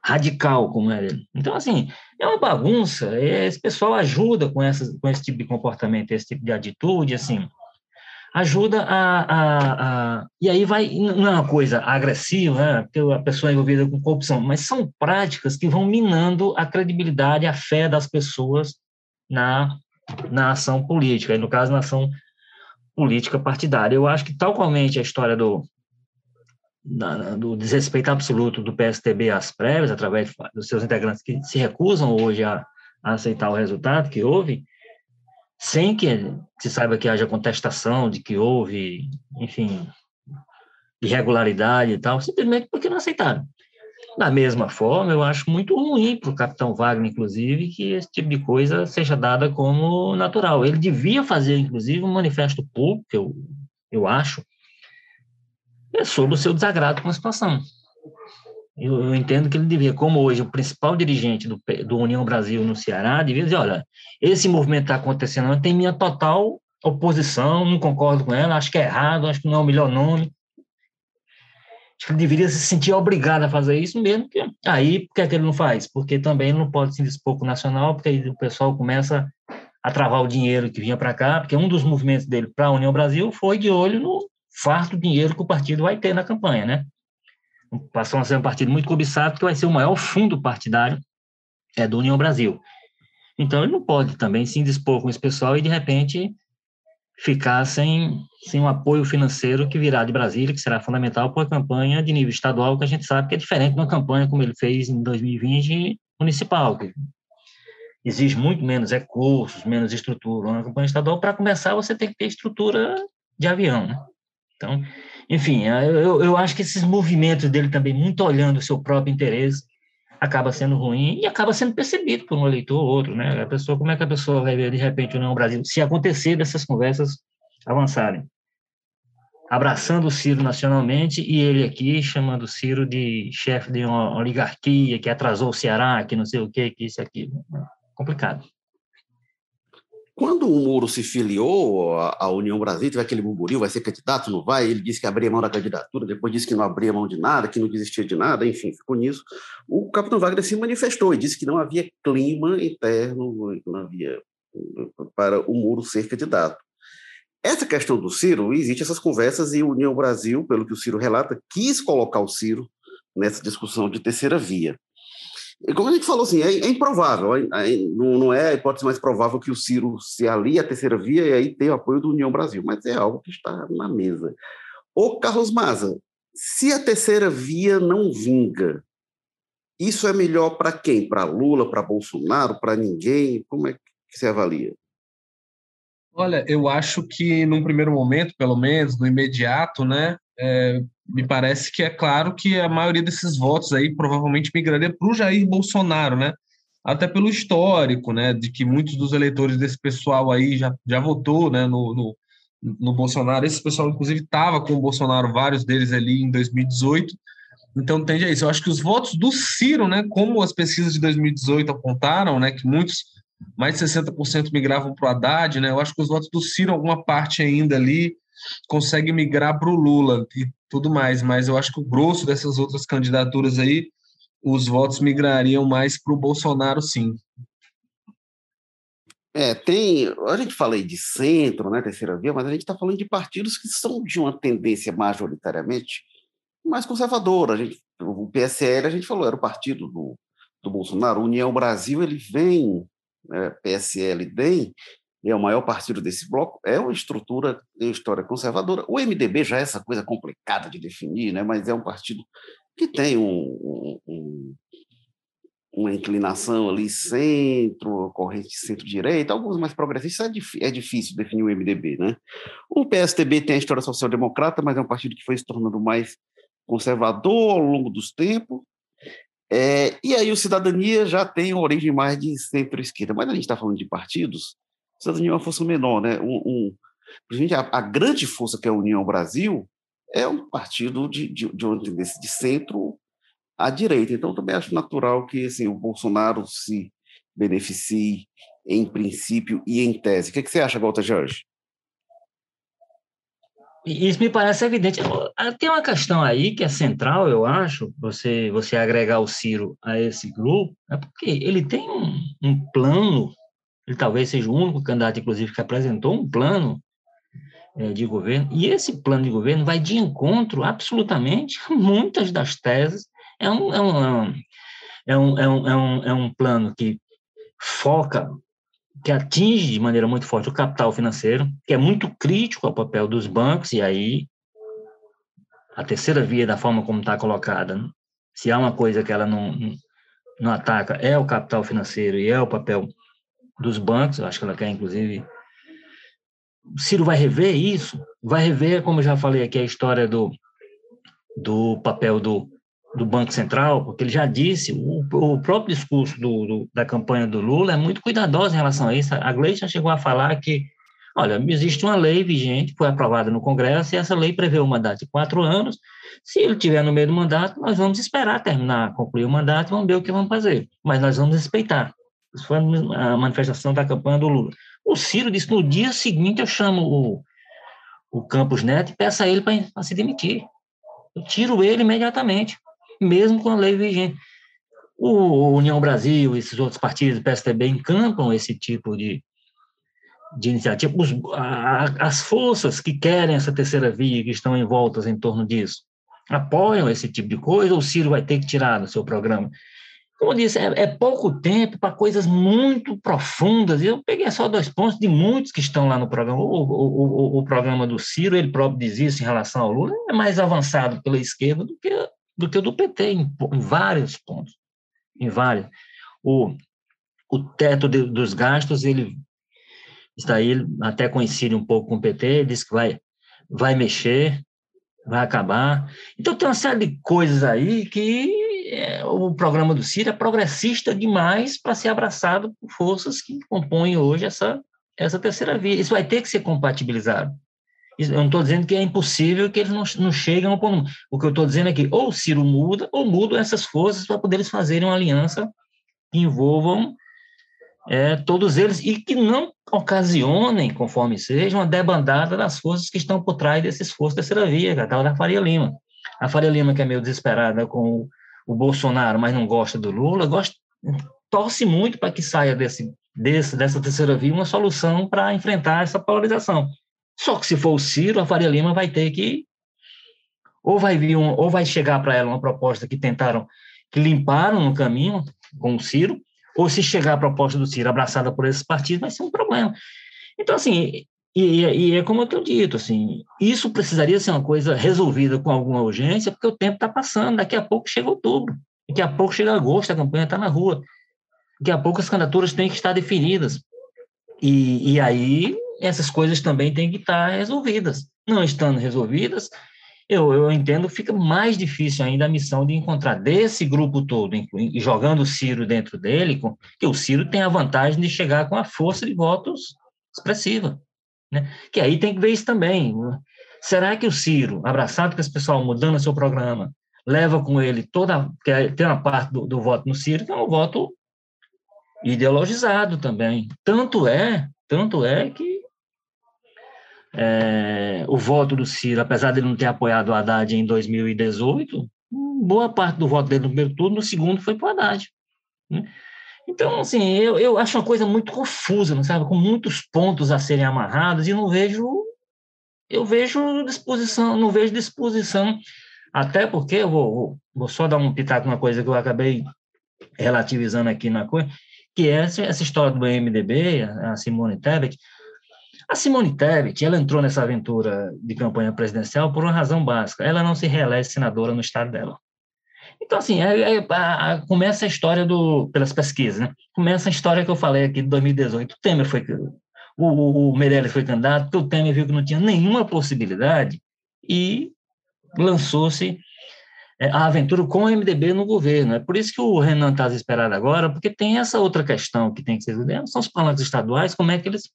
radical, como é ele. Então, assim, é uma bagunça, esse pessoal ajuda com, essas, com esse tipo de comportamento, esse tipo de atitude, assim, ajuda a, a, a, E aí vai. Não é uma coisa agressiva, né, porque a pessoa é envolvida com corrupção, mas são práticas que vão minando a credibilidade, a fé das pessoas na, na ação política, e no caso, na ação política partidária. Eu acho que, tal qualmente a história do, da, do desrespeito absoluto do PSTB às prévias, através dos seus integrantes que se recusam hoje a, a aceitar o resultado que houve, sem que se saiba que haja contestação de que houve, enfim, irregularidade e tal, simplesmente porque não aceitaram. Da mesma forma, eu acho muito ruim para o capitão Wagner, inclusive, que esse tipo de coisa seja dada como natural. Ele devia fazer, inclusive, um manifesto público, eu, eu acho, é sobre o seu desagrado com a situação. Eu, eu, entendo que ele devia, como hoje o principal dirigente do, do União Brasil no Ceará, devia dizer, olha, esse movimento está acontecendo, tem minha total oposição, não concordo com ela, acho que é errado, acho que não é o melhor nome, Acho que ele deveria se sentir obrigado a fazer isso mesmo. Que, aí, por que, é que ele não faz? Porque também não pode se dispor com o nacional, porque aí o pessoal começa a travar o dinheiro que vinha para cá, porque um dos movimentos dele para a União Brasil foi de olho no farto dinheiro que o partido vai ter na campanha, né? Passou a ser um partido muito cobiçado, que vai ser o maior fundo partidário é do União Brasil. Então, ele não pode também se indispor com esse pessoal e, de repente, ficar sem, sem um apoio financeiro que virá de Brasília, que será fundamental para a campanha de nível estadual, que a gente sabe que é diferente de uma campanha como ele fez em 2020 municipal, que exige muito menos recursos, menos estrutura. Uma campanha estadual, para começar, você tem que ter estrutura de avião. Né? Então, enfim, eu, eu acho que esses movimentos dele também, muito olhando o seu próprio interesse, acaba sendo ruim e acaba sendo percebido por um eleitor ou outro, né? A pessoa, como é que a pessoa vai ver de repente o União Brasil? Se acontecer dessas conversas avançarem. Abraçando o Ciro nacionalmente e ele aqui chamando o Ciro de chefe de uma oligarquia que atrasou o Ceará, que não sei o que, que isso aqui. Complicado. Quando o Moro se filiou à União Brasil, teve aquele burburinho, vai ser candidato, não vai? Ele disse que abria mão da candidatura, depois disse que não abria mão de nada, que não desistia de nada, enfim, ficou nisso. O capitão Wagner se manifestou e disse que não havia clima interno, não havia para o Moro ser candidato. Essa questão do Ciro, existe essas conversas e a União Brasil, pelo que o Ciro relata, quis colocar o Ciro nessa discussão de terceira via. Como a gente falou assim, é, é improvável, é, é, não, não, é a hipótese mais provável que o Ciro se alie à terceira via e aí tenha o apoio do União Brasil, mas é algo que está na mesa. O Carlos Maza, se a terceira via não vinga, isso é melhor para quem? Para Lula, para Bolsonaro, para ninguém? Como é que você avalia? Olha, eu acho que num primeiro momento, pelo menos, no imediato, né, é, me parece que é claro que a maioria desses votos aí provavelmente migraria para o Jair Bolsonaro, né? Até pelo histórico, né? De que muitos dos eleitores desse pessoal aí já, já votou, né? No, no, no Bolsonaro. Esse pessoal, inclusive, estava com o Bolsonaro, vários deles ali em 2018. Então tende a isso. Eu acho que os votos do Ciro, né? Como as pesquisas de 2018 apontaram, né? Que muitos, mais de 60% migravam para o Haddad, né? Eu acho que os votos do Ciro, alguma parte ainda ali, consegue migrar para o Lula e tudo mais, mas eu acho que o grosso dessas outras candidaturas aí, os votos migrariam mais para o Bolsonaro, sim. É, tem. A gente falei de centro, né, terceira via, mas a gente está falando de partidos que são de uma tendência majoritariamente mais conservadora. A gente, o PSL, a gente falou, era o partido do, do Bolsonaro. União Brasil, ele vem, né, PSL, DEM, é o maior partido desse bloco, é uma estrutura de história conservadora. O MDB já é essa coisa complicada de definir, né? mas é um partido que tem um, um, uma inclinação ali centro, corrente centro-direita, alguns mais progressistas, é, é, difícil definir o MDB. Né? O PSDB tem a história social-democrata, mas é um partido que foi se tornando mais conservador ao longo dos tempos, é, e aí o Cidadania já tem origem mais de centro-esquerda, mas a gente está falando de partidos cidadania é uma força menor, né? Um, um, a, a, grande força que é a União Brasil é um partido de, de, de, de centro à direita. Então, também acho natural que assim, o Bolsonaro se beneficie em princípio e em tese. O que, é que você acha, Walter Jorge? Isso me parece evidente. Ah, tem uma questão aí que é central, eu acho, você, você agregar o Ciro a esse grupo, é porque ele tem um, um plano ele talvez seja o único candidato, inclusive, que apresentou um plano é, de governo, e esse plano de governo vai de encontro, absolutamente, a muitas das teses. É um, é um, é um, é um, é um, é um plano que foca, que atinge de maneira muito forte o capital financeiro, que é muito crítico ao papel dos bancos, e aí a terceira via, da forma como está colocada, se há uma coisa que ela não, não ataca, é o capital financeiro e é o papel dos bancos, eu acho que ela quer, inclusive. Ciro vai rever isso, vai rever, como eu já falei aqui, a história do, do papel do, do Banco Central, porque ele já disse, o, o próprio discurso do, do, da campanha do Lula é muito cuidadoso em relação a isso. A Gleice já chegou a falar que, olha, existe uma lei vigente, foi aprovada no Congresso, e essa lei prevê um mandato de quatro anos. Se ele tiver no meio do mandato, nós vamos esperar terminar, concluir o mandato, vamos ver o que vamos fazer. Mas nós vamos respeitar. Isso foi a manifestação da campanha do Lula. O Ciro disse no dia seguinte eu chamo o, o Campos Neto e peço a ele para se demitir. Eu tiro ele imediatamente, mesmo com a lei vigente. O União Brasil, esses outros partidos, o PSDB, encampam esse tipo de, de iniciativa. Os, a, as forças que querem essa terceira via, que estão envoltas em torno disso, apoiam esse tipo de coisa, ou o Ciro vai ter que tirar do seu programa? Como eu disse, é, é pouco tempo para coisas muito profundas. Eu peguei só dois pontos de muitos que estão lá no programa. O, o, o, o programa do Ciro, ele próprio diz isso em relação ao Lula, é mais avançado pela esquerda do que, do que o do PT, em, em vários pontos. Em vários. O, o teto de, dos gastos, ele está aí, até coincide um pouco com o PT, ele diz que vai, vai mexer, vai acabar. Então, tem uma série de coisas aí que é, o programa do Ciro é progressista demais para ser abraçado por forças que compõem hoje essa, essa terceira via. Isso vai ter que ser compatibilizado. Eu não estou dizendo que é impossível que eles não, não cheguem ao ponto. O que eu estou dizendo é que ou o Ciro muda, ou mudam essas forças para poder eles fazerem uma aliança que envolvam é, todos eles e que não ocasionem, conforme seja, uma debandada das forças que estão por trás desse esforço da terceira via, a tal da Faria Lima. A Faria Lima, que é meio desesperada com o Bolsonaro, mas não gosta do Lula, gosta, torce muito para que saia desse, desse, dessa terceira via uma solução para enfrentar essa polarização. Só que se for o Ciro, a Faria Lima vai ter que ou vai vir um, ou vai chegar para ela uma proposta que tentaram que limparam no caminho com o Ciro, ou se chegar a proposta do Ciro abraçada por esses partidos, vai ser um problema. Então, assim, e, e, é como eu tenho dito, assim, isso precisaria ser uma coisa resolvida com alguma urgência, porque o tempo está passando, daqui a pouco chega outubro, daqui a pouco chega agosto, a campanha está na rua, daqui a pouco as candidaturas têm que estar definidas, e, e aí essas coisas também têm que estar resolvidas. Não estando resolvidas, eu, eu entendo fica mais difícil ainda a missão de encontrar desse grupo todo, e jogando o Ciro dentro dele, que o Ciro tem a vantagem de chegar com a força de votos expressiva. Né? Que aí tem que ver isso também. Será que o Ciro, abraçado com esse pessoal, mudando seu programa, leva com ele toda. que tem uma parte do, do voto no Ciro, que é um voto ideologizado também. Tanto é, tanto é que é, o voto do Ciro, apesar de ele não ter apoiado o Haddad em 2018, boa parte do voto dele no primeiro turno, no segundo foi para o Haddad. Né? Então, assim, eu, eu acho uma coisa muito confusa, não sabe? Com muitos pontos a serem amarrados e não vejo, eu vejo disposição, não vejo disposição, até porque eu vou, vou, vou só dar um pitaco uma coisa que eu acabei relativizando aqui na coisa, que é essa, essa história do MDB, a Simone Tebet, a Simone Tebet, ela entrou nessa aventura de campanha presidencial por uma razão básica. Ela não se reelege senadora no estado dela. Então, assim, é, é, a, a, começa a história do, pelas pesquisas, né? Começa a história que eu falei aqui de 2018. O Temer foi, o, o Meirelles foi candidato, porque o Temer viu que não tinha nenhuma possibilidade e lançou-se é, a aventura com o MDB no governo. É por isso que o Renan está desesperado agora, porque tem essa outra questão que tem que ser resolvida, são os palanques estaduais, como é que eles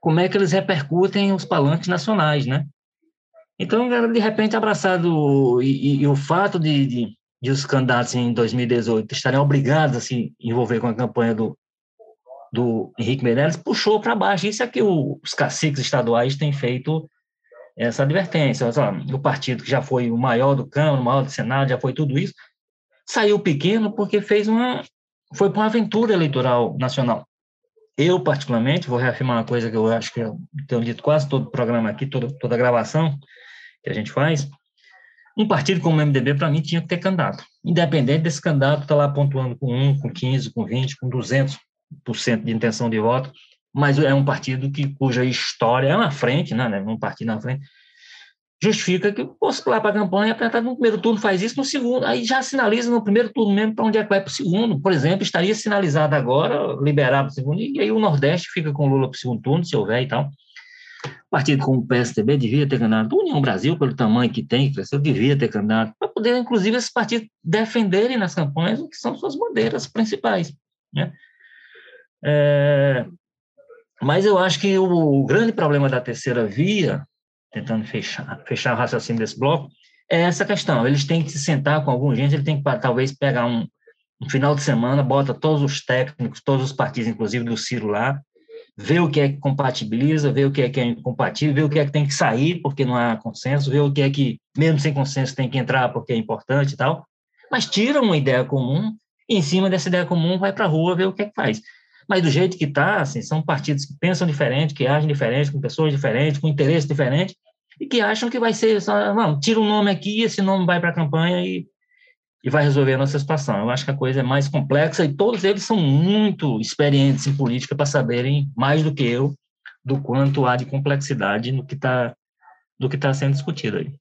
como é que eles repercutem os palanques nacionais, né? Então, de repente, abraçado, e, e, e o fato de, de, de, os candidatos em 2018 estarem obrigados a se envolver com a campanha do, do Henrique Meirelles, puxou para baixo. Isso é que o, os caciques estaduais têm feito essa advertência. O partido que já foi o maior do Câmara, o maior do Senado, já foi tudo isso, saiu pequeno porque fez uma, foi para uma aventura eleitoral nacional. Eu, particularmente, vou reafirmar uma coisa que eu acho que eu tenho dito quase todo o programa aqui, toda, toda a gravação que a gente faz. Um partido como o MDB, para mim, tinha que ter candidato. Independente desse candidato estar tá lá pontuando com 1, com 15, com 20, com 200% de intenção de voto, mas é um partido que, cuja história é na frente, né, né um partido na frente, justifica que possa lá para a campanha, apertar no primeiro turno, faz isso no segundo, aí já sinaliza no primeiro turno mesmo para onde é que vai para o segundo. Por exemplo, estaria sinalizado agora, liberar para o segundo, e aí o Nordeste fica com Lula para o segundo turno, se houver e tal. Partido como o PSDB devia ter candidato, a União Brasil, pelo tamanho que tem, cresceu, devia ter candidato, para poder, inclusive, esses partidos defenderem nas campanhas o que são suas bandeiras principais. Né? É, mas eu acho que o grande problema da terceira via tentando fechar, fechar o raciocínio desse bloco, é essa questão. Eles têm que se sentar com algum gente, ele tem que talvez pegar um, um final de semana, bota todos os técnicos, todos os partidos, inclusive do Ciro lá, ver o que é que compatibiliza, ver o que é que é incompatível, ver o que é que tem que sair porque não há consenso, ver o que é que, mesmo sem consenso, tem que entrar porque é importante e tal, mas tira uma ideia comum e, em cima dessa ideia comum, vai para a rua ver o que é que faz. Mas do jeito que está, assim, são partidos que pensam diferente, que agem diferente, com pessoas diferentes, com interesses diferentes, e que acham que vai ser só, não, tira um nome aqui, esse nome vai para a campanha e, e vai resolver a nossa situação. Eu acho que a coisa é mais complexa e todos eles são muito experientes em política para saberem mais do que eu do quanto há de complexidade no que está do que está sendo discutido aí.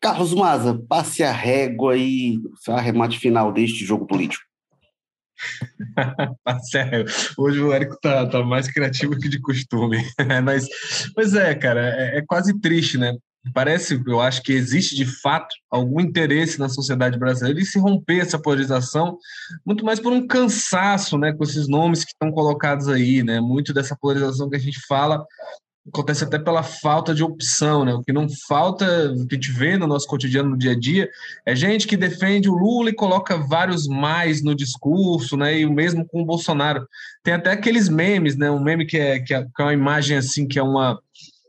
Carlos Maza, passe a régua e o arremate final deste jogo político. Sério, hoje o Érico tá, tá mais criativo que de costume. mas, mas é, cara, é, é, quase triste, né? Parece, eu acho que existe de fato algum interesse na sociedade brasileira de se romper essa polarização, muito mais por um cansaço, né, com esses nomes que estão colocados aí, né? Muito dessa polarização que a gente fala acontece até pela falta de opção, né? O que não falta, o que a gente vê no nosso cotidiano, no dia a dia, é gente que defende o Lula e coloca vários mais no discurso, né? E o mesmo com o Bolsonaro. Tem até aqueles memes, né? Um meme que é, que é, que é uma imagem assim, que é uma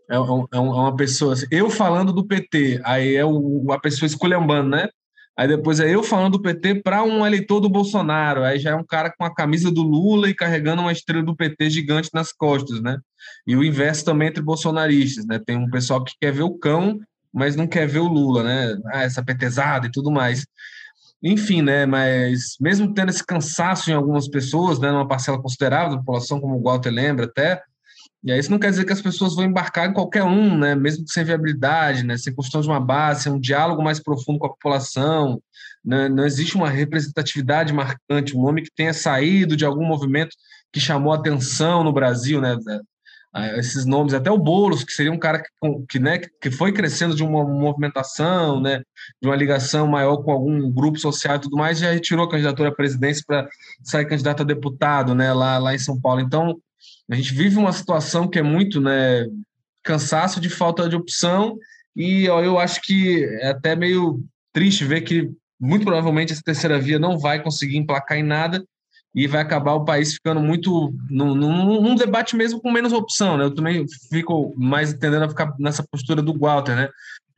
é, um, é uma pessoa, assim, eu falando do PT, aí é o, a pessoa esculhambando, né? Aí depois é eu falando do PT para um eleitor do Bolsonaro. Aí já é um cara com a camisa do Lula e carregando uma estrela do PT gigante nas costas, né? E o inverso também entre bolsonaristas, né? Tem um pessoal que quer ver o cão, mas não quer ver o Lula, né? Ah, essa petezada e tudo mais. Enfim, né? Mas mesmo tendo esse cansaço em algumas pessoas, né? Numa parcela considerável da população, como o Walter lembra até, e aí isso não quer dizer que as pessoas vão embarcar em qualquer um, né? mesmo que sem viabilidade, né? sem construção de uma base, sem um diálogo mais profundo com a população. Né? Não existe uma representatividade marcante, um nome que tenha saído de algum movimento que chamou atenção no Brasil, né? esses nomes, até o Boulos, que seria um cara que, que, né, que foi crescendo de uma movimentação, né, de uma ligação maior com algum grupo social e tudo mais, já retirou a candidatura à presidência para sair candidato a deputado né, lá, lá em São Paulo. Então, a gente vive uma situação que é muito, né, cansaço de falta de opção e ó, eu acho que é até meio triste ver que muito provavelmente essa terceira via não vai conseguir emplacar em nada e vai acabar o país ficando muito num, num, num, debate mesmo com menos opção, né? Eu também fico mais tendendo a ficar nessa postura do Walter, né?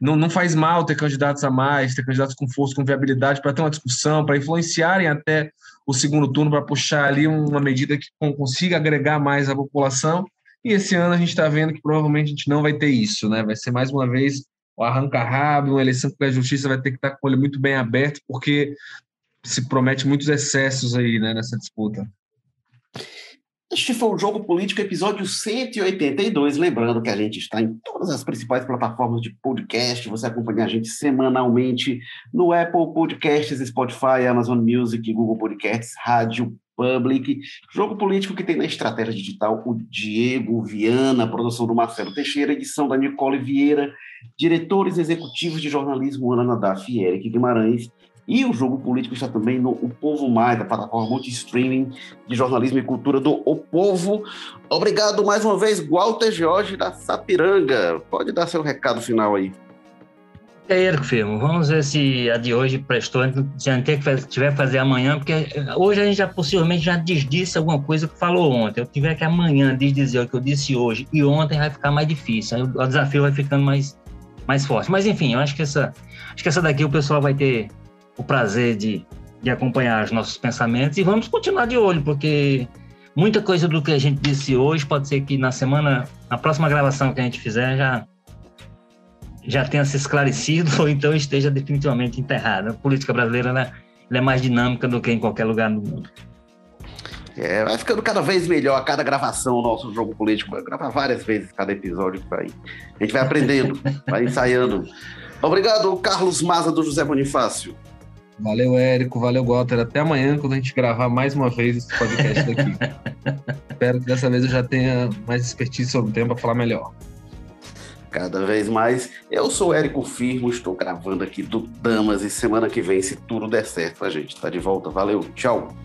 Não, não faz mal ter candidatos a mais, ter candidatos com força, com viabilidade para ter uma discussão, para influenciarem até o segundo turno para puxar ali uma medida que consiga agregar mais a população. E esse ano a gente está vendo que provavelmente a gente não vai ter isso, né? Vai ser mais uma vez o arranca-rabo, uma eleição que a justiça vai ter que estar tá com o olho muito bem aberto, porque se promete muitos excessos aí né, nessa disputa. Este foi o Jogo Político, episódio 182. Lembrando que a gente está em todas as principais plataformas de podcast. Você acompanha a gente semanalmente no Apple Podcasts, Spotify, Amazon Music, Google Podcasts, Rádio Public. Jogo Político que tem na estratégia digital o Diego Viana, produção do Marcelo Teixeira, edição da Nicole Vieira, diretores executivos de jornalismo Ana Nadaf e Eric Guimarães e o Jogo Político está também no O Povo Mais, da plataforma multi-streaming de jornalismo e cultura do O Povo. Obrigado mais uma vez, Walter Jorge da Sapiranga. Pode dar seu recado final aí. E aí, Erico Firmo, vamos ver se a de hoje prestou, se gente tiver que fazer amanhã, porque hoje a gente já possivelmente já desdisse alguma coisa que falou ontem. Eu tiver que amanhã desdizer o que eu disse hoje e ontem vai ficar mais difícil, o desafio vai ficando mais, mais forte. Mas enfim, eu acho que essa, acho que essa daqui o pessoal vai ter o prazer de, de acompanhar os nossos pensamentos e vamos continuar de olho, porque muita coisa do que a gente disse hoje pode ser que na semana, na próxima gravação que a gente fizer, já, já tenha se esclarecido ou então esteja definitivamente enterrada. A política brasileira né, é mais dinâmica do que em qualquer lugar do mundo. É, vai ficando cada vez melhor a cada gravação o nosso jogo político. Vai gravar várias vezes cada episódio. Vai. A gente vai aprendendo, vai ensaiando. Obrigado, Carlos Maza do José Bonifácio. Valeu, Érico. Valeu, Walter. Até amanhã, quando a gente gravar mais uma vez esse podcast daqui. Espero que dessa vez eu já tenha mais expertise sobre o tema para falar melhor. Cada vez mais. Eu sou Érico Firmo, estou gravando aqui do Damas e semana que vem, se tudo der certo, a gente está de volta. Valeu, tchau.